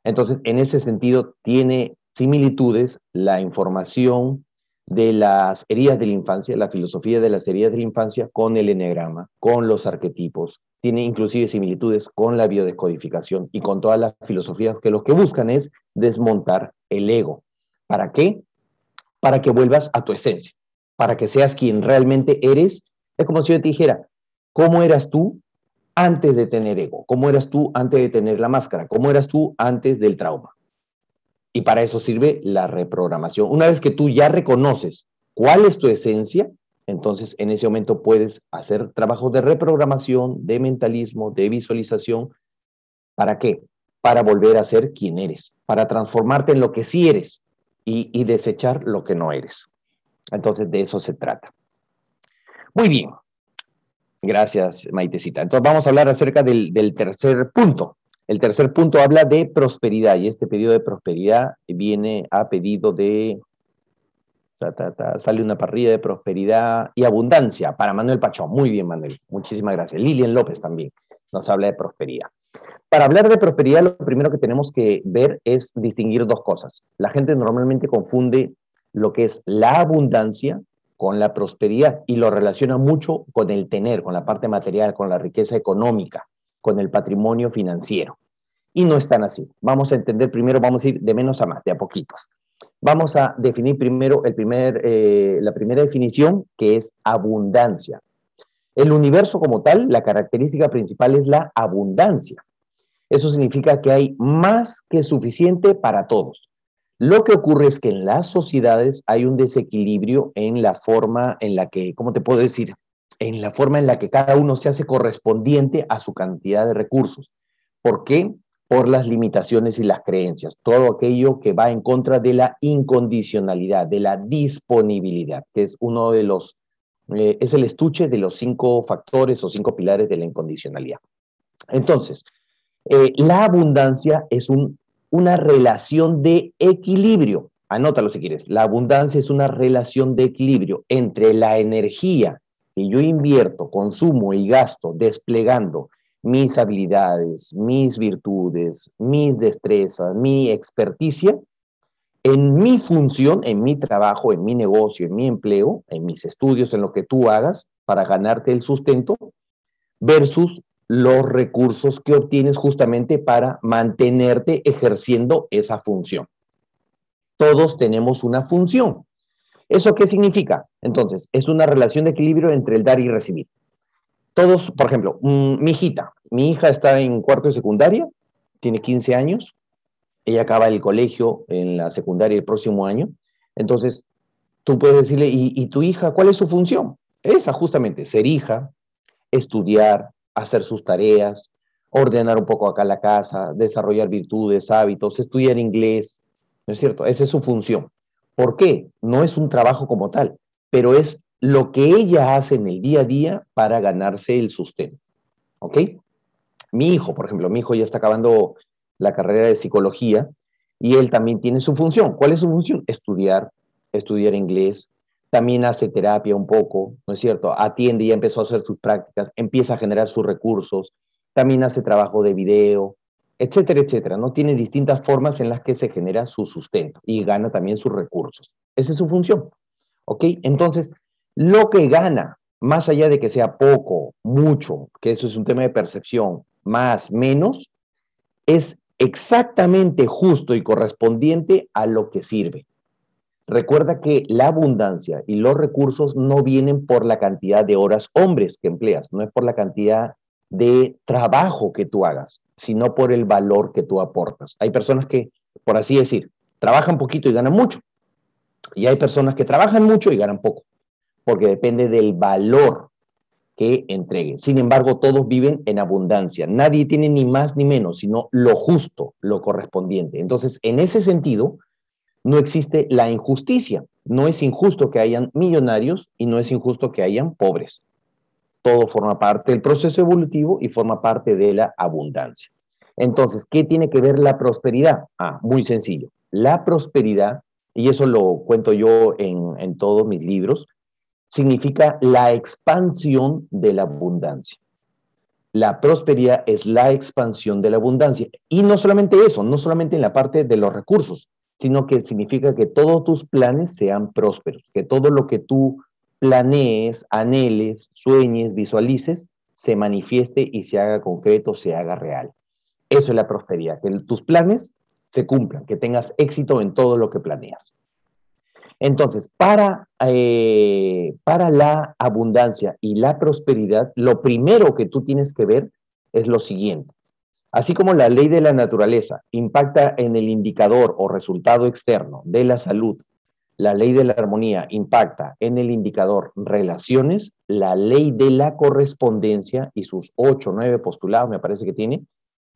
Entonces, en ese sentido, tiene similitudes la información de las heridas de la infancia, la filosofía de las heridas de la infancia con el enegrama, con los arquetipos, tiene inclusive similitudes con la biodescodificación y con todas las filosofías que lo que buscan es desmontar el ego. ¿Para qué? Para que vuelvas a tu esencia, para que seas quien realmente eres. Es como si yo te dijera, ¿cómo eras tú antes de tener ego? ¿Cómo eras tú antes de tener la máscara? ¿Cómo eras tú antes del trauma? Y para eso sirve la reprogramación. Una vez que tú ya reconoces cuál es tu esencia, entonces en ese momento puedes hacer trabajos de reprogramación, de mentalismo, de visualización. ¿Para qué? Para volver a ser quien eres, para transformarte en lo que sí eres y, desechar lo que no eres. Entonces de eso se trata. Muy bien, Gracias, Maitecita. Entonces vamos a hablar acerca del, tercer punto. El tercer punto habla de prosperidad y este pedido de prosperidad viene a pedido de... sale una parrilla de prosperidad y abundancia para Manuel Pachón. Muy bien, Manuel. Muchísimas gracias. Lilian López también nos habla de prosperidad. Para hablar de prosperidad, lo primero que tenemos que ver es distinguir dos cosas. La gente normalmente confunde lo que es la abundancia con la prosperidad y lo relaciona mucho con el tener, con la parte material, con la riqueza económica, con el patrimonio financiero. Y no es tan así. Vamos a entender primero, vamos a ir de menos a más, de a poquitos. Vamos a definir primero el primer, eh, la primera definición, que es abundancia. El universo como tal, la característica principal es la abundancia. Eso significa que hay más que suficiente para todos. Lo que ocurre es que en las sociedades hay un desequilibrio en la forma en la que, ¿cómo te puedo decir? En la forma en la que cada uno se hace correspondiente a su cantidad de recursos. ¿Por qué? Por las limitaciones y las creencias, todo aquello que va en contra de la incondicionalidad, de la disponibilidad, que es uno de los, eh, es el estuche de los cinco factores o cinco pilares de la incondicionalidad. Entonces, eh, la abundancia es un una relación de equilibrio. Anótalo si quieres. La abundancia es una relación de equilibrio entre la energía que yo invierto, consumo y gasto desplegando mis habilidades, mis virtudes, mis destrezas, mi experticia, en mi función, en mi trabajo, en mi negocio, en mi empleo, en mis estudios, en lo que tú hagas para ganarte el sustento, versus los recursos que obtienes justamente para mantenerte ejerciendo esa función. Todos tenemos una función. ¿Eso qué significa? Entonces, es una relación de equilibrio entre el dar y recibir. Todos, por ejemplo, mm, mi hijita, mi hija está en cuarto de secundaria, tiene 15 años, ella acaba el colegio en la secundaria el próximo año, entonces tú puedes decirle, ¿y, y tu hija cuál es su función? Esa justamente, ser hija, estudiar, hacer sus tareas, ordenar un poco acá la casa, desarrollar virtudes, hábitos, estudiar inglés, ¿no es cierto? Esa es su función. ¿Por qué? No es un trabajo como tal, pero es lo que ella hace en el día a día para ganarse el sustento. ¿Ok? Mi hijo, por ejemplo, mi hijo ya está acabando la carrera de psicología y él también tiene su función. ¿Cuál es su función? Estudiar, estudiar inglés, también hace terapia un poco, ¿no es cierto? Atiende, ya empezó a hacer sus prácticas, empieza a generar sus recursos, también hace trabajo de video, etcétera, etcétera. No tiene distintas formas en las que se genera su sustento y gana también sus recursos. Esa es su función. ¿Ok? Entonces, lo que gana, más allá de que sea poco, mucho, que eso es un tema de percepción, más, menos, es exactamente justo y correspondiente a lo que sirve. Recuerda que la abundancia y los recursos no vienen por la cantidad de horas hombres que empleas, no es por la cantidad de trabajo que tú hagas, sino por el valor que tú aportas. Hay personas que, por así decir, trabajan poquito y ganan mucho. Y hay personas que trabajan mucho y ganan poco, porque depende del valor que entreguen. Sin embargo, todos viven en abundancia. Nadie tiene ni más ni menos, sino lo justo, lo correspondiente. Entonces, en ese sentido, no existe la injusticia. No es injusto que hayan millonarios y no es injusto que hayan pobres. Todo forma parte del proceso evolutivo y forma parte de la abundancia. Entonces, ¿qué tiene que ver la prosperidad? Ah, muy sencillo. La prosperidad, y eso lo cuento yo en, en todos mis libros, significa la expansión de la abundancia. La prosperidad es la expansión de la abundancia. Y no solamente eso, no solamente en la parte de los recursos, sino que significa que todos tus planes sean prósperos, que todo lo que tú planees, anheles, sueñes, visualices, se manifieste y se haga concreto, se haga real. Eso es la prosperidad, que tus planes se cumplan, que tengas éxito en todo lo que planeas. Entonces, para, eh, para la abundancia y la prosperidad, lo primero que tú tienes que ver es lo siguiente. Así como la ley de la naturaleza impacta en el indicador o resultado externo de la salud, la ley de la armonía impacta en el indicador relaciones, la ley de la correspondencia y sus ocho o nueve postulados, me parece que tiene,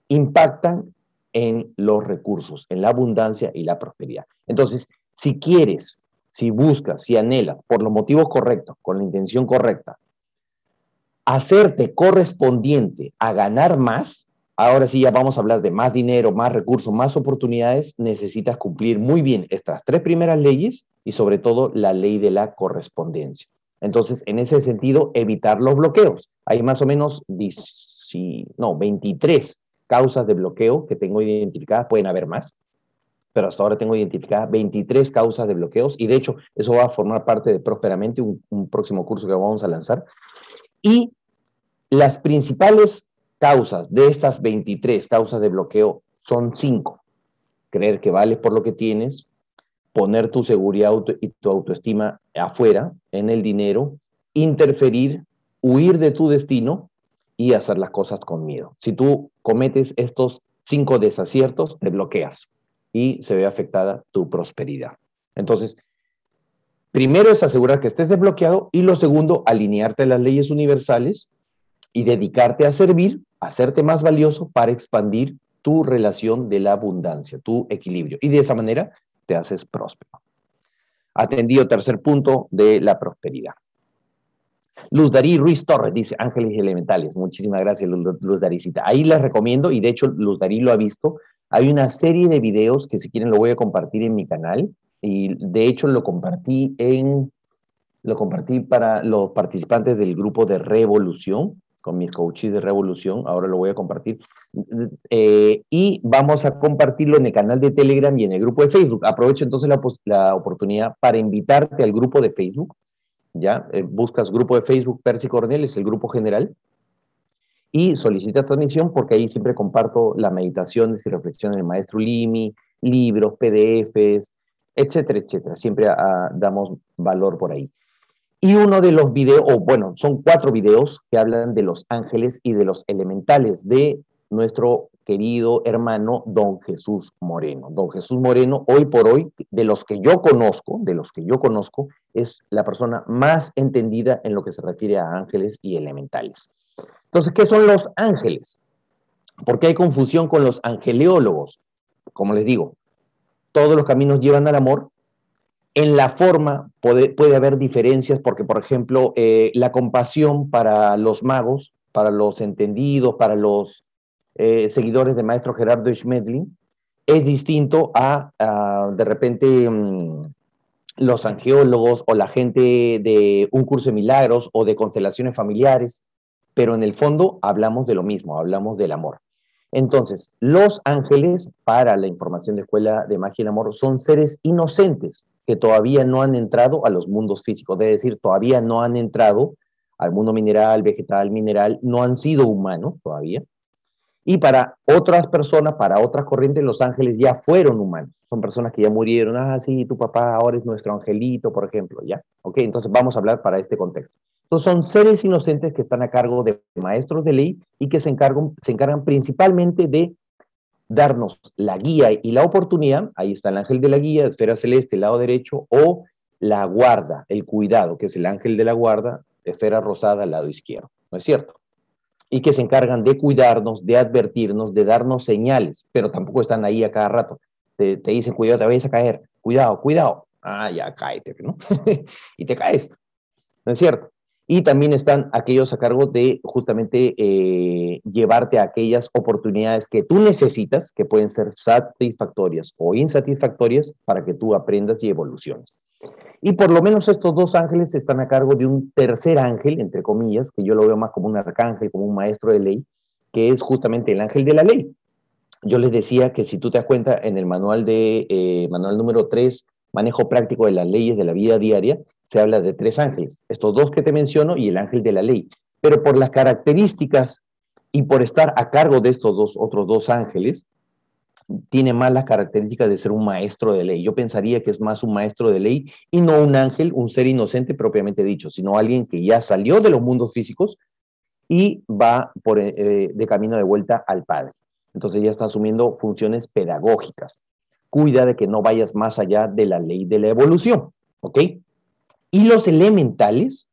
impactan en los recursos, en la abundancia y la prosperidad. Entonces, si quieres, si buscas, si anhelas, por los motivos correctos, con la intención correcta, hacerte correspondiente a ganar más, ahora sí ya vamos a hablar de más dinero, más recursos, más oportunidades, necesitas cumplir muy bien estas tres primeras leyes y sobre todo la ley de la correspondencia. Entonces, en ese sentido, evitar los bloqueos. Hay más o menos no, 23 causas de bloqueo que tengo identificadas, pueden haber más, pero hasta ahora tengo identificadas 23 causas de bloqueos y de hecho eso va a formar parte de Prosperamente, un, un próximo curso que vamos a lanzar. Y las principales causas de estas 23 causas de bloqueo son cinco. Creer que vales por lo que tienes, poner tu seguridad y tu autoestima afuera, en el dinero, interferir, huir de tu destino y hacer las cosas con miedo. Si tú cometes estos cinco desaciertos, te bloqueas y se ve afectada tu prosperidad. Entonces, primero es asegurar que estés desbloqueado y lo segundo, alinearte a las leyes universales y dedicarte a servir hacerte más valioso para expandir tu relación de la abundancia, tu equilibrio. Y de esa manera te haces próspero. Atendido tercer punto de la prosperidad. Luz Darí Ruiz Torres dice Ángeles Elementales. Muchísimas gracias, Luz Daricita. Ahí les recomiendo, y de hecho Luz Darí lo ha visto, hay una serie de videos que si quieren lo voy a compartir en mi canal. Y de hecho lo compartí en, lo compartí para los participantes del grupo de Revolución con mis coaches de revolución, ahora lo voy a compartir, eh, y vamos a compartirlo en el canal de Telegram y en el grupo de Facebook. Aprovecho entonces la, oportunidad para invitarte al grupo de Facebook, ¿ya? Eh, buscas grupo de Facebook Percy Cornelis, el grupo general, y solicitas transmisión porque ahí siempre comparto las meditaciones y reflexiones del maestro Limi, libros, PDFs, etcétera, etcétera. Siempre ah, damos valor por ahí. Y uno de los videos, o bueno, son cuatro videos que hablan de los ángeles y de los elementales de nuestro querido hermano Don Jesús Moreno. Don Jesús Moreno, hoy por hoy, de los que yo conozco, de los que yo conozco, es la persona más entendida en lo que se refiere a ángeles y elementales. Entonces, ¿qué son los ángeles? Porque hay confusión con los angeleólogos. Como les digo, todos los caminos llevan al amor. En la forma puede, haber diferencias porque, por ejemplo, eh, la compasión para los magos, para los entendidos, para los eh, seguidores del maestro Gerardo Schmedlin, es distinto a, de repente, mm, los angeólogos o la gente de un curso de milagros o de constelaciones familiares, pero en el fondo hablamos de lo mismo, hablamos del amor. Entonces, los ángeles, para la información de Escuela de Magia y Amor, son seres inocentes que todavía no han entrado a los mundos físicos, es decir, todavía no han entrado al mundo mineral, vegetal, mineral, no han sido humanos todavía. Y para otras personas, para otras corrientes, los ángeles ya fueron humanos. Son personas que ya murieron. Ah, sí, tu papá ahora es nuestro angelito, por ejemplo, ¿ya? Ok, entonces vamos a hablar para este contexto son seres inocentes que están a cargo de maestros de ley y que se encargan, principalmente de darnos la guía y la oportunidad, ahí está el ángel de la guía, esfera celeste, lado derecho, o la guarda, el cuidado, que es el ángel de la guarda, esfera rosada, lado izquierdo, ¿no es cierto? Y que se encargan de cuidarnos, de advertirnos, de darnos señales, pero tampoco están ahí a cada rato. Te, te dicen, cuidado, te vas a caer, cuidado, cuidado. Ah, ya, cáete, ¿no? y te caes, ¿no es cierto? Y también están aquellos a cargo de justamente eh, llevarte a aquellas oportunidades que tú necesitas, que pueden ser satisfactorias o insatisfactorias, para que tú aprendas y evoluciones. Y por lo menos estos dos ángeles están a cargo de un tercer ángel, entre comillas, que yo lo veo más como un arcángel, como un maestro de ley, que es justamente el ángel de la ley. Yo les decía que si tú te das cuenta en el manual de eh, manual número 3, manejo práctico de las leyes de la vida diaria, se habla de tres ángeles, estos dos que te menciono y el ángel de la ley. Pero por las características y por estar a cargo de estos dos otros dos ángeles, tiene más las características de ser un maestro de ley. Yo pensaría que es más un maestro de ley y no un ángel, un ser inocente propiamente dicho, sino alguien que ya salió de los mundos físicos y va por, eh, de camino de vuelta al Padre. Entonces ya está asumiendo funciones pedagógicas. Cuida de que no vayas más allá de la ley de la evolución, ¿ok? Y los elementales,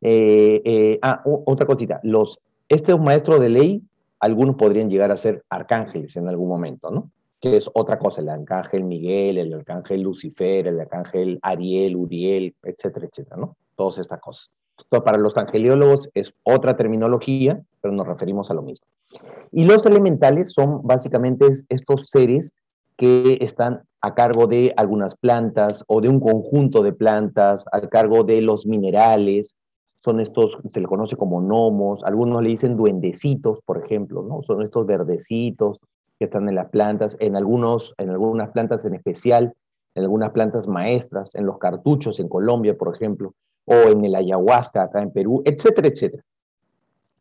eh, eh, ah, otra cosita, los, este maestro de ley, algunos podrían llegar a ser arcángeles en algún momento, ¿no? Que es otra cosa, el arcángel Miguel, el arcángel Lucifer, el arcángel Ariel, Uriel, etcétera, etcétera, ¿no? Todas estas cosas. Entonces, para los angeliólogos es otra terminología, pero nos referimos a lo mismo. Y los elementales son básicamente estos seres que están a cargo de algunas plantas o de un conjunto de plantas, a cargo de los minerales. Son estos, se le conoce como gnomos, algunos le dicen duendecitos, por ejemplo, ¿no? Son estos verdecitos que están en las plantas, en, algunos, en algunas plantas en especial, en algunas plantas maestras, en los cartuchos en Colombia, por ejemplo, o en el ayahuasca acá en Perú, etcétera, etcétera.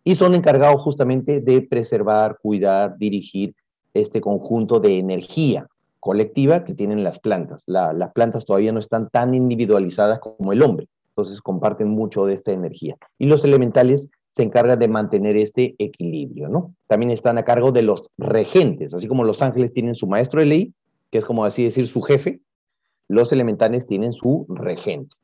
Y son encargados justamente de preservar, cuidar, dirigir este conjunto de energía, colectiva que tienen las plantas. las plantas todavía no están tan individualizadas como el hombre, entonces comparten mucho de esta energía. Y los elementales se encargan de mantener este equilibrio, ¿no? También están a cargo de los regentes, así como los ángeles tienen su maestro de ley, que es como así decir su jefe, los elementales tienen su regente.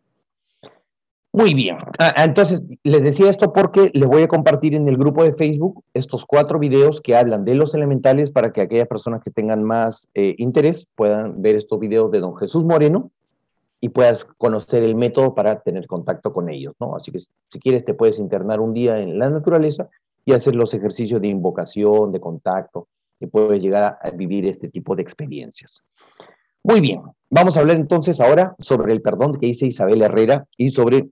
Muy bien. Ah, ah, entonces, les decía esto porque les voy a compartir en el grupo de Facebook estos cuatro videos que hablan de los elementales para que aquellas personas que tengan más eh, interés puedan ver estos videos de don Jesús Moreno y puedas conocer el método para tener contacto con ellos, ¿no? Así que si quieres te puedes internar un día en la naturaleza y hacer los ejercicios de invocación, de contacto, y puedes llegar a vivir este tipo de experiencias. Muy bien, vamos a hablar entonces ahora sobre el perdón que dice Isabel Herrera y sobre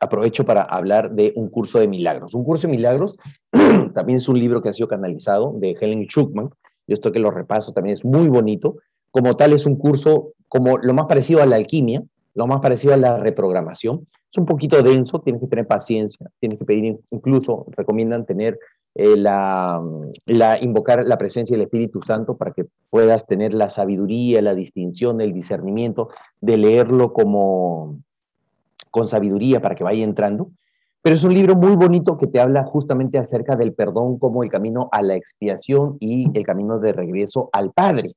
aprovecho para hablar de un curso de milagros. Un curso de milagros también es un libro que ha sido canalizado de Helen Schuckman. Yo esto que lo repaso también es muy bonito. Como tal es un curso como lo más parecido a la alquimia, lo más parecido a la reprogramación. Es un poquito denso, tienes que tener paciencia, tienes que pedir, incluso recomiendan tener eh, la, la, invocar la presencia del Espíritu Santo para que puedas tener la sabiduría, la distinción, el discernimiento de leerlo como, con sabiduría para que vaya entrando. Pero es un libro muy bonito que te habla justamente acerca del perdón como el camino a la expiación y el camino de regreso al Padre.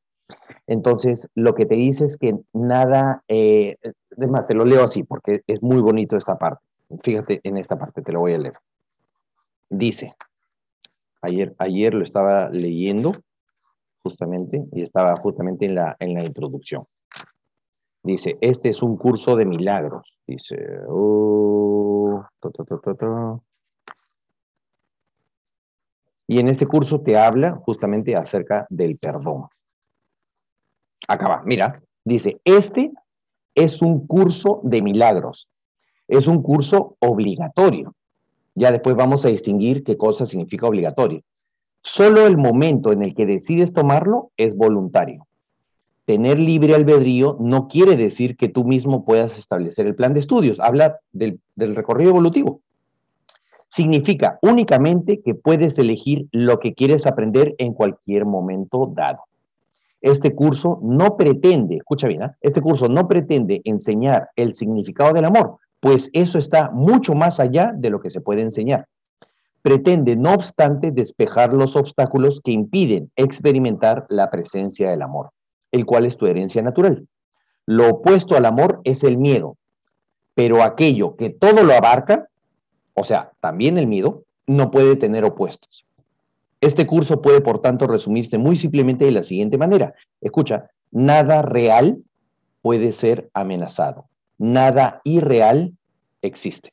Entonces, lo que te dice es que nada, eh, más, te lo leo así porque es muy bonito esta parte. Fíjate en esta parte, te lo voy a leer. Dice, Ayer, ayer lo estaba leyendo justamente y estaba justamente en la, en la introducción. Dice, este es un curso de milagros. Dice, uh, y en este curso te habla justamente acerca del perdón. Acá va, mira, dice, este es un curso de milagros. Es un curso obligatorio. Ya después vamos a distinguir qué cosa significa obligatorio. Solo el momento en el que decides tomarlo es voluntario. Tener libre albedrío no quiere decir que tú mismo puedas establecer el plan de estudios. Habla del, recorrido evolutivo. Significa únicamente que puedes elegir lo que quieres aprender en cualquier momento dado. Este curso no pretende, escucha bien, ¿eh? este curso no pretende enseñar el significado del amor, pues eso está mucho más allá de lo que se puede enseñar. Pretende, no obstante, despejar los obstáculos que impiden experimentar la presencia del amor, el cual es tu herencia natural. Lo opuesto al amor es el miedo, pero aquello que todo lo abarca, o sea, también el miedo, no puede tener opuestos. Este curso puede, por tanto, resumirse muy simplemente de la siguiente manera. Escucha, nada real puede ser amenazado. Nada irreal existe.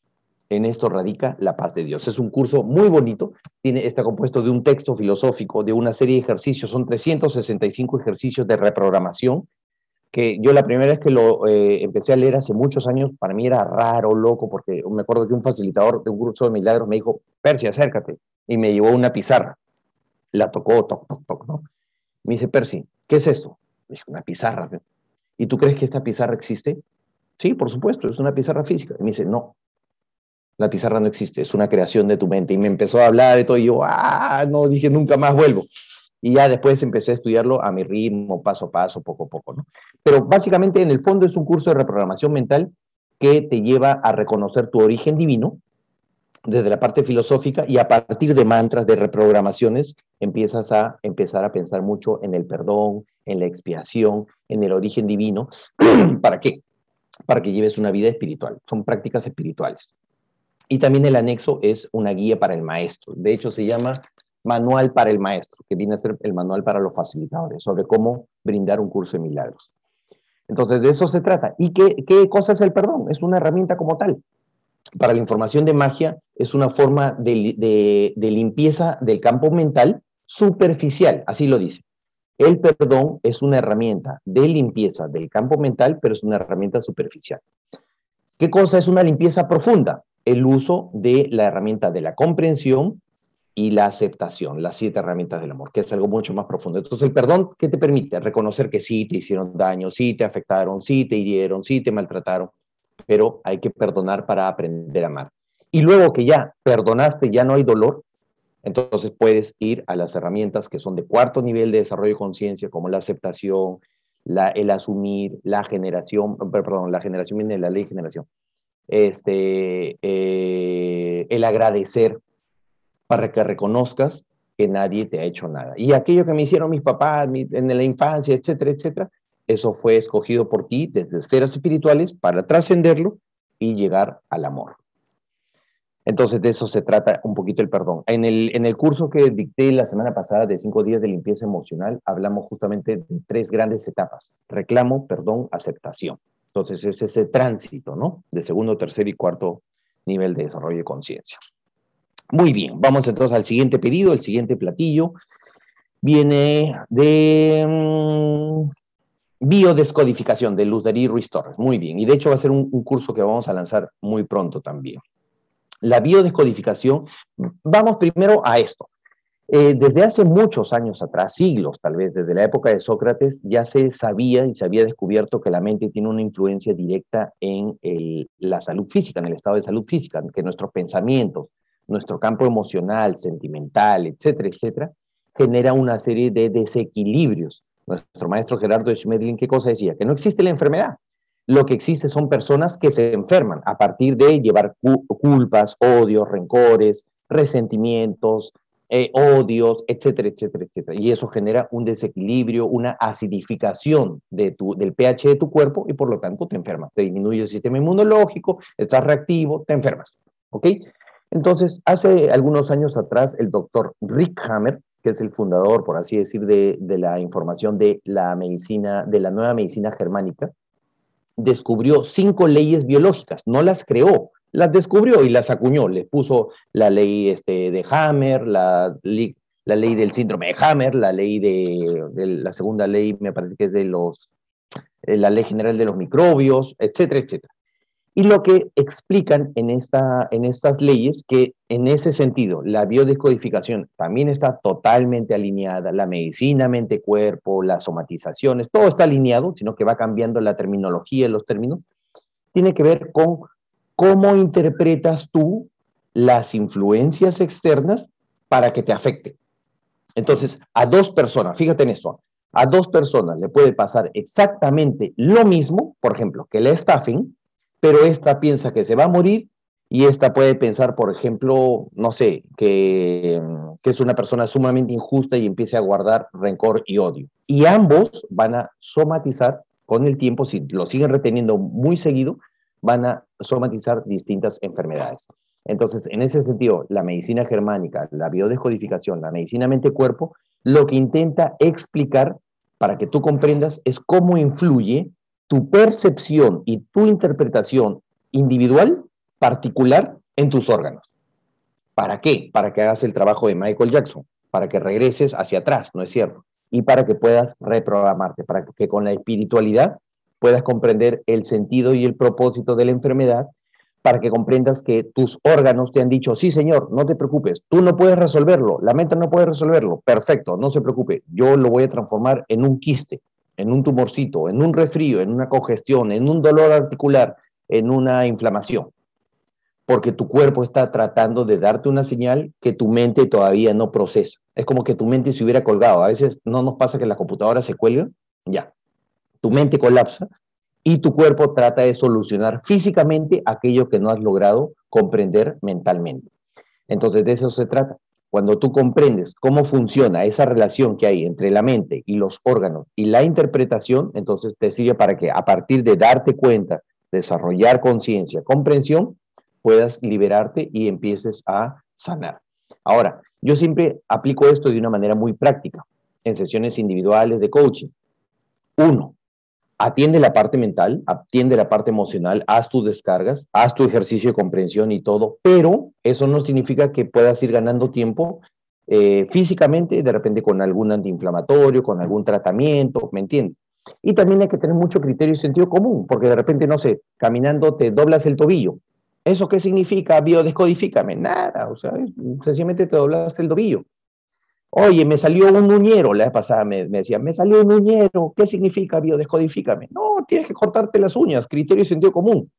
En esto radica la paz de Dios. Es un curso muy bonito. Tiene, está compuesto de un texto filosófico, de una serie de ejercicios. Son 365 ejercicios de reprogramación que yo la primera vez que lo eh, empecé a leer hace muchos años, para mí era raro, loco, porque me acuerdo que un facilitador de un curso de milagros me dijo, Percy, acércate, y me llevó una pizarra la tocó, toc, toc, toc, ¿no? Me dice, Percy, ¿qué es esto? Me dijo, una pizarra. ¿Y tú crees que esta pizarra existe? Sí, por supuesto, es una pizarra física. Y me dice, no, la pizarra no existe, es una creación de tu mente. Y me empezó a hablar de todo y yo, ah, no, dije, nunca más vuelvo. Y ya después empecé a estudiarlo a mi ritmo, paso a paso, poco a poco, ¿no? Pero básicamente en el fondo es un curso de reprogramación mental que te lleva a reconocer tu origen divino, desde la parte filosófica y a partir de mantras, de reprogramaciones, empiezas a empezar a pensar mucho en el perdón, en la expiación, en el origen divino. ¿Para qué? Para que lleves una vida espiritual. Son prácticas espirituales. Y también el anexo es una guía para el maestro. De hecho, se llama Manual para el Maestro, que viene a ser el manual para los facilitadores, sobre cómo brindar un curso de milagros. Entonces, de eso se trata. ¿Y qué, cosa es el perdón? Es una herramienta como tal para la información de magia es una forma de, limpieza del campo mental superficial, así lo dice. El perdón es una herramienta de limpieza del campo mental, pero es una herramienta superficial. ¿Qué cosa es una limpieza profunda? El uso de la herramienta de la comprensión y la aceptación, las siete herramientas del amor, que es algo mucho más profundo. Entonces, el perdón, ¿qué te permite? Reconocer que sí te hicieron daño, sí te afectaron, sí te hirieron, sí te maltrataron, pero hay que perdonar para aprender a amar. Y luego que ya perdonaste, ya no hay dolor, entonces puedes ir a las herramientas que son de cuarto nivel de desarrollo de conciencia, como la aceptación, la, el asumir, la generación, perdón, la generación viene de la ley de generación, este, eh, el agradecer para que reconozcas que nadie te ha hecho nada. Y aquello que me hicieron mis papás en la infancia, etcétera, etcétera, eso fue escogido por ti desde esferas espirituales para trascenderlo y llegar al amor. Entonces de eso se trata un poquito el perdón. En el, en el curso que dicté la semana pasada de cinco días de limpieza emocional, hablamos justamente de tres grandes etapas. Reclamo, perdón, aceptación. Entonces es ese tránsito, ¿no? De segundo, tercer y cuarto nivel de desarrollo de conciencia. Muy bien, vamos entonces al siguiente pedido, el siguiente platillo. Viene de mm, biodescodificación de Luz Darí Ruiz Torres. Muy bien. Y de hecho va a ser un, curso que vamos a lanzar muy pronto también. La biodescodificación, vamos primero a esto. Eh, desde hace muchos años atrás, siglos tal vez, desde la época de Sócrates, ya se sabía y se había descubierto que la mente tiene una influencia directa en la salud física, en el estado de salud física, que nuestros pensamientos, nuestro campo emocional, sentimental, etcétera, etcétera, genera una serie de desequilibrios nuestro maestro Gerardo Schmedlin, ¿qué cosa decía? Que no existe la enfermedad. Lo que existe son personas que se enferman a partir de llevar culpas, odios, rencores, resentimientos, eh, odios, etcétera, etcétera, etcétera. Y eso genera un desequilibrio, una acidificación de tu, del pH de tu cuerpo y por lo tanto te enfermas. Te disminuye el sistema inmunológico, estás reactivo, te enfermas. ¿Ok? Entonces, hace algunos años atrás, el doctor Rick Hammer, que es el fundador, por así decir, de, de la información de la medicina, de la nueva medicina germánica, descubrió cinco leyes biológicas, no las creó, las descubrió y las acuñó, le puso la ley este, de Hammer, la, ley del síndrome de Hammer, la ley de, la segunda ley, me parece que es de los, eh, la ley general de los microbios, etcétera, etcétera. Y lo que explican en, esta, en estas leyes, que en ese sentido, la biodescodificación también está totalmente alineada, la medicina, mente, cuerpo, las somatizaciones, todo está alineado, sino que va cambiando la terminología y los términos, tiene que ver con cómo interpretas tú las influencias externas para que te afecten. Entonces, a dos personas, fíjate en esto, a dos personas le puede pasar exactamente lo mismo, por ejemplo, que la staffing, pero esta piensa que se va a morir y esta puede pensar, por ejemplo, no sé, que, que, es una persona sumamente injusta y empiece a guardar rencor y odio. Y ambos van a somatizar con el tiempo, si lo siguen reteniendo muy seguido, van a somatizar distintas enfermedades. Entonces, en ese sentido, la medicina germánica, la biodescodificación, la medicina mente-cuerpo, lo que intenta explicar para que tú comprendas es cómo influye tu percepción y tu interpretación individual, particular, en tus órganos. ¿Para qué? Para que hagas el trabajo de Michael Jackson, para que regreses hacia atrás, ¿no es cierto? Y para que puedas reprogramarte, para que con la espiritualidad puedas comprender el sentido y el propósito de la enfermedad para que comprendas que tus órganos te han dicho, sí, señor, no te preocupes, tú no puedes resolverlo, la mente no puede resolverlo, perfecto, no se preocupe, yo lo voy a transformar en un quiste, en un tumorcito, en un resfrío, en una congestión, en un dolor articular, en una inflamación, porque tu cuerpo está tratando de darte una señal que tu mente todavía no procesa. Es como que tu mente se hubiera colgado. A veces no nos pasa que la computadora se cuelga, ya. Tu mente colapsa y tu cuerpo trata de solucionar físicamente aquello que no has logrado comprender mentalmente. Entonces, de eso se trata. Cuando tú comprendes cómo funciona esa relación que hay entre la mente y los órganos y la interpretación, entonces te sirve para que a partir de darte cuenta, desarrollar conciencia, comprensión, puedas liberarte y empieces a sanar. Ahora, yo siempre aplico esto de una manera muy práctica en sesiones individuales de coaching. Uno, atiende la parte mental, atiende la parte emocional, haz tus descargas, haz tu ejercicio de comprensión y todo, pero eso no significa que puedas ir ganando tiempo eh, físicamente, de repente con algún antiinflamatorio, con algún tratamiento, ¿me entiendes? Y también hay que tener mucho criterio y sentido común, porque de repente, no sé, caminando te doblas el tobillo. ¿Eso qué significa? Biodescodifícame. Nada, o sea, sencillamente te doblaste el tobillo. Oye, me salió un uñero, la vez pasada me, me decían, me salió un uñero, ¿qué significa biodescodifícame? No, tienes que cortarte las uñas, criterio y sentido común.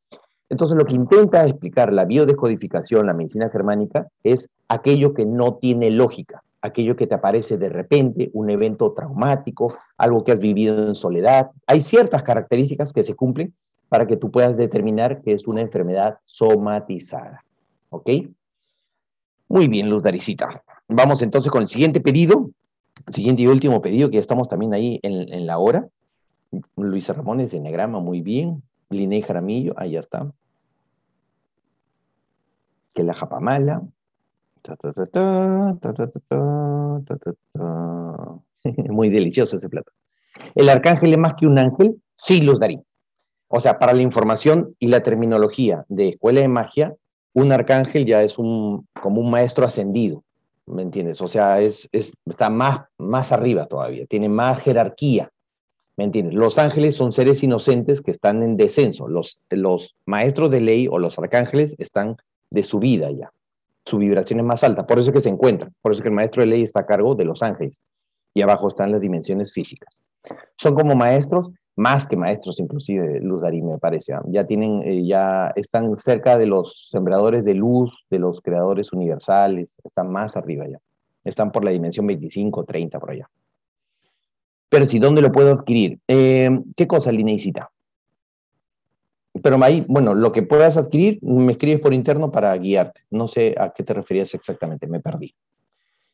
Entonces, lo que intenta explicar la biodescodificación, la medicina germánica, es aquello que no tiene lógica, aquello que te aparece de repente, un evento traumático, algo que has vivido en soledad. Hay ciertas características que se cumplen para que tú puedas determinar que es una enfermedad somatizada. ¿Ok? Muy bien, Luz Daricita. Vamos entonces con el siguiente pedido, siguiente y último pedido, que ya estamos también ahí en, la hora. Luis Ramones de Negrama, muy bien. Liné Jaramillo, ahí ya está. Que la japamala. Muy delicioso ese plato. ¿El arcángel es más que un ángel? Sí, Luz Darí. O sea, para la información y la terminología de escuela de magia, un arcángel ya es un, como un maestro ascendido, ¿me entiendes? O sea, es, está más, más arriba todavía, tiene más jerarquía, ¿me entiendes? Los ángeles son seres inocentes que están en descenso, los, los maestros de ley o los arcángeles están de subida ya, su vibración es más alta, por eso es que se encuentran, por eso es que el maestro de ley está a cargo de los ángeles y abajo están las dimensiones físicas. Son como maestros más que maestros inclusive, Luz Darí, me parece. ¿ah? Ya tienen, eh, ya están cerca de los sembradores de luz, de los creadores universales, están más arriba ya. Están por la dimensión 25, 30 por allá. Pero si, ¿dónde lo puedo adquirir? Em, ¿Qué cosa, Lineicita? Pero ahí, bueno, lo que puedas adquirir, me escribes por interno para guiarte. No sé a qué te referías exactamente, me perdí.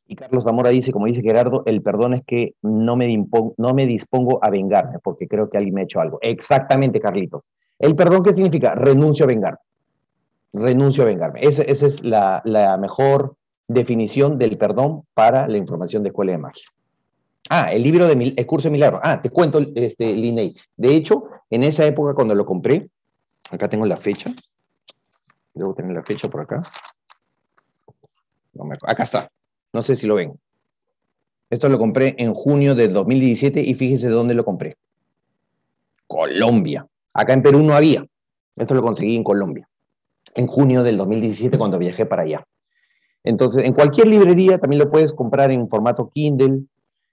Y Carlos Zamora dice, como dice Gerardo, el perdón es que no me, no me dispongo a vengarme porque creo que alguien me ha hecho algo. Exactamente, Carlitos. ¿El perdón qué significa? Renuncio a vengarme. renuncio a vengarme. Esa, es la, mejor definición del perdón para la información de Escuela de Magia. Ah, el libro de el curso de milagro. Ah, te cuento, este, Linei. De hecho, en esa época cuando lo compré, acá tengo la fecha. Debo tener la fecha por acá. acá está. No sé si lo ven. Esto lo compré en junio del 2017 y fíjese de dónde lo compré. Colombia. Acá en Perú no había. Esto lo conseguí en Colombia en junio del 2017 cuando viajé para allá. Entonces, en cualquier librería también lo puedes comprar en formato Kindle.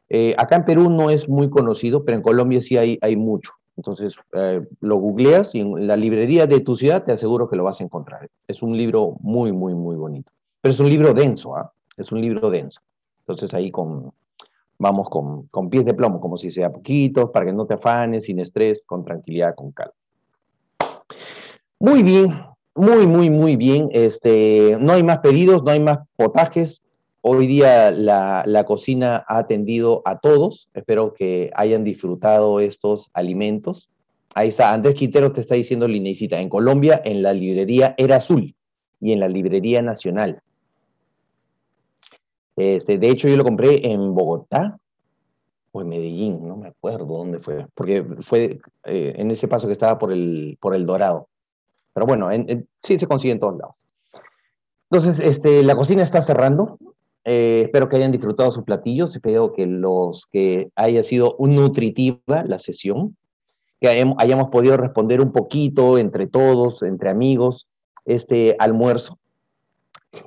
Eh, acá en Perú no es muy conocido, pero en Colombia sí hay, hay mucho. Entonces, eh, lo googleas y en la librería de tu ciudad te aseguro que lo vas a encontrar. Es un libro muy, muy, muy bonito. Pero es un libro denso, ¿ah? Es un libro denso. Entonces ahí con, vamos con, con pies de plomo, como si sea poquito, para que no te afanes, sin estrés, con tranquilidad, con calma. Muy bien, muy, muy, muy bien. Este, no hay más pedidos, no hay más potajes. Hoy día la, cocina ha atendido a todos. Espero que hayan disfrutado estos alimentos. Ahí está, Andrés Quintero te está diciendo Linecita. En Colombia, en la librería Era Azul y en la librería Nacional. Este, de hecho, yo lo compré en Bogotá o en Medellín, no me acuerdo dónde fue, porque fue eh, en ese paso que estaba por el, por el Dorado. Pero bueno, sí se consigue en todos lados. Entonces, este, la cocina está cerrando. Eh, espero que hayan disfrutado sus platillos. Espero que los que haya sido nutritiva la sesión, que hayamos podido responder un poquito entre todos, entre amigos, este almuerzo.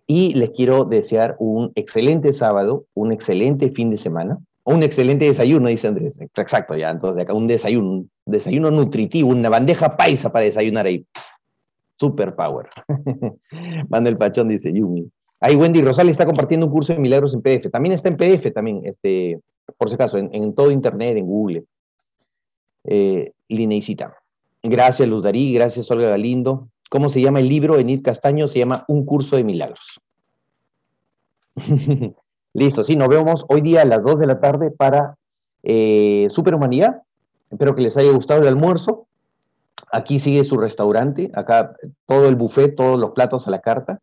Y les quiero desear un excelente sábado, un excelente fin de semana, un excelente desayuno, dice Andrés. Exacto, ya, entonces de acá un desayuno, un desayuno nutritivo, una bandeja paisa para desayunar ahí. Superpower. Manuel Pachón dice Yumi. Ahí Wendy Rosales está compartiendo un curso de milagros en PDF. También está en PDF, también, este, por si acaso, en, todo Internet, en Google. Eh, Lineicita. Gracias, Luz Darí. Gracias, Olga Galindo. ¿Cómo se llama el libro? Enid Castaño se llama Un curso de milagros. Listo, sí, nos vemos hoy día a las 2 de la tarde para eh, Superhumanidad. Espero que les haya gustado el almuerzo. Aquí sigue su restaurante, acá todo el buffet, todos los platos a la carta.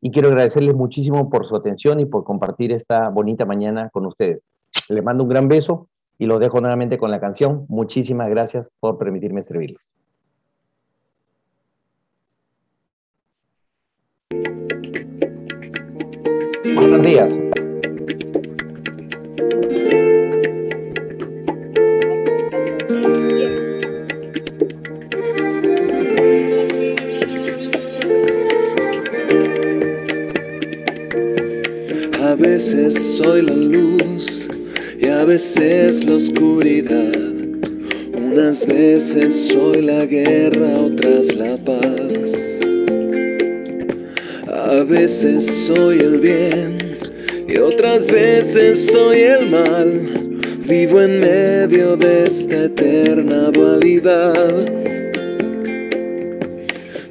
Y quiero agradecerles muchísimo por su atención y por compartir esta bonita mañana con ustedes. Les mando un gran beso y los dejo nuevamente con la canción. Muchísimas gracias por permitirme servirles. Buenos días. A veces soy la luz y a veces la oscuridad. Unas veces soy la guerra, otras la paz. A veces soy el bien y otras veces soy el mal. Vivo en medio de esta eterna dualidad.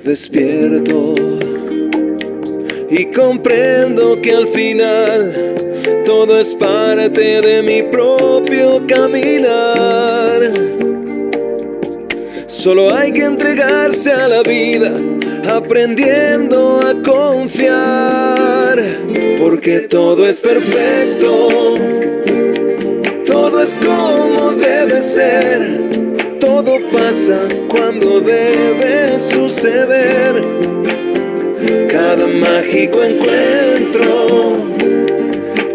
Despierto y comprendo que al final todo es parte de mi propio caminar. Solo hay que entregarse a la vida, aprendiendo a confiar, porque todo es perfecto, todo es como debe ser, todo pasa cuando debe suceder. Cada mágico encuentro,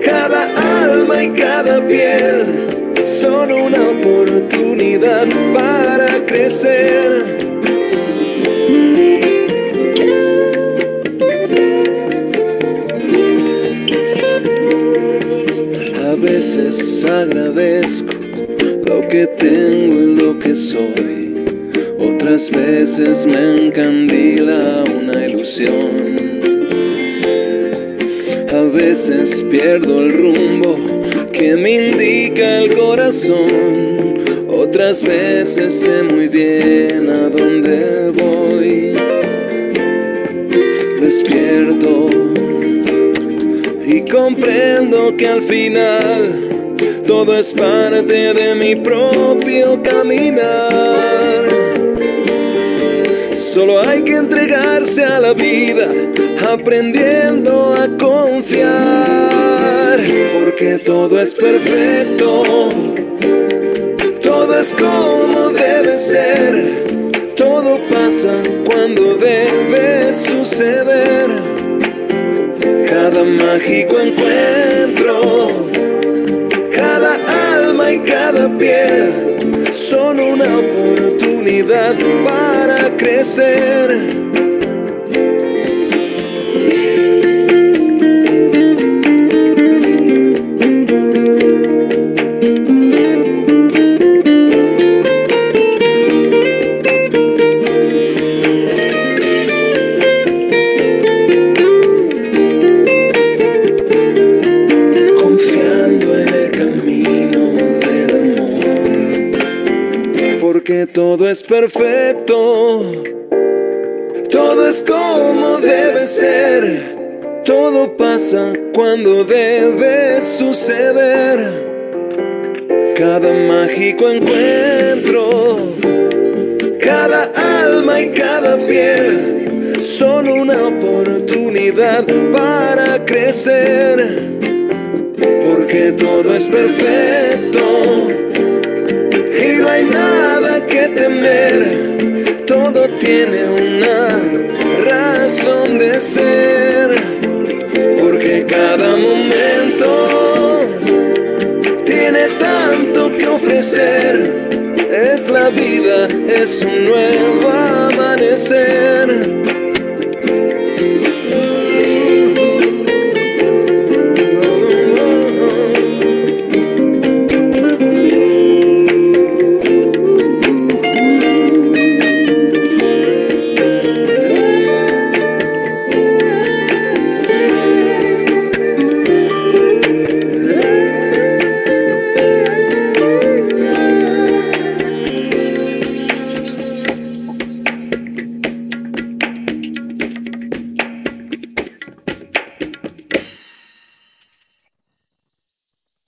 cada alma y cada piel son una oportunidad para crecer. Agradezco lo que tengo y lo que soy. Otras veces me encandila una ilusión. A veces pierdo el rumbo que me indica el corazón. Otras veces sé muy bien a dónde voy. Despierto y comprendo que al final todo es parte de mi propio caminar. Solo hay que entregarse a la vida, aprendiendo a confiar, porque todo es perfecto, todo es como debe ser, todo pasa cuando debe suceder, cada mágico encuentro, cada alma y cada piel son una oportunidad para crecer. Todo es perfecto, todo es como debe ser, todo pasa cuando debe suceder. Cada mágico encuentro, cada alma y cada piel son una oportunidad para crecer. Porque todo es perfecto y no hay nada todo tiene una razón de ser, porque cada momento tiene tanto que ofrecer, es la vida, es un nuevo amanecer.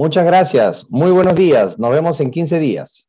Muchas gracias. Muy buenos días. Nos vemos en 15 días.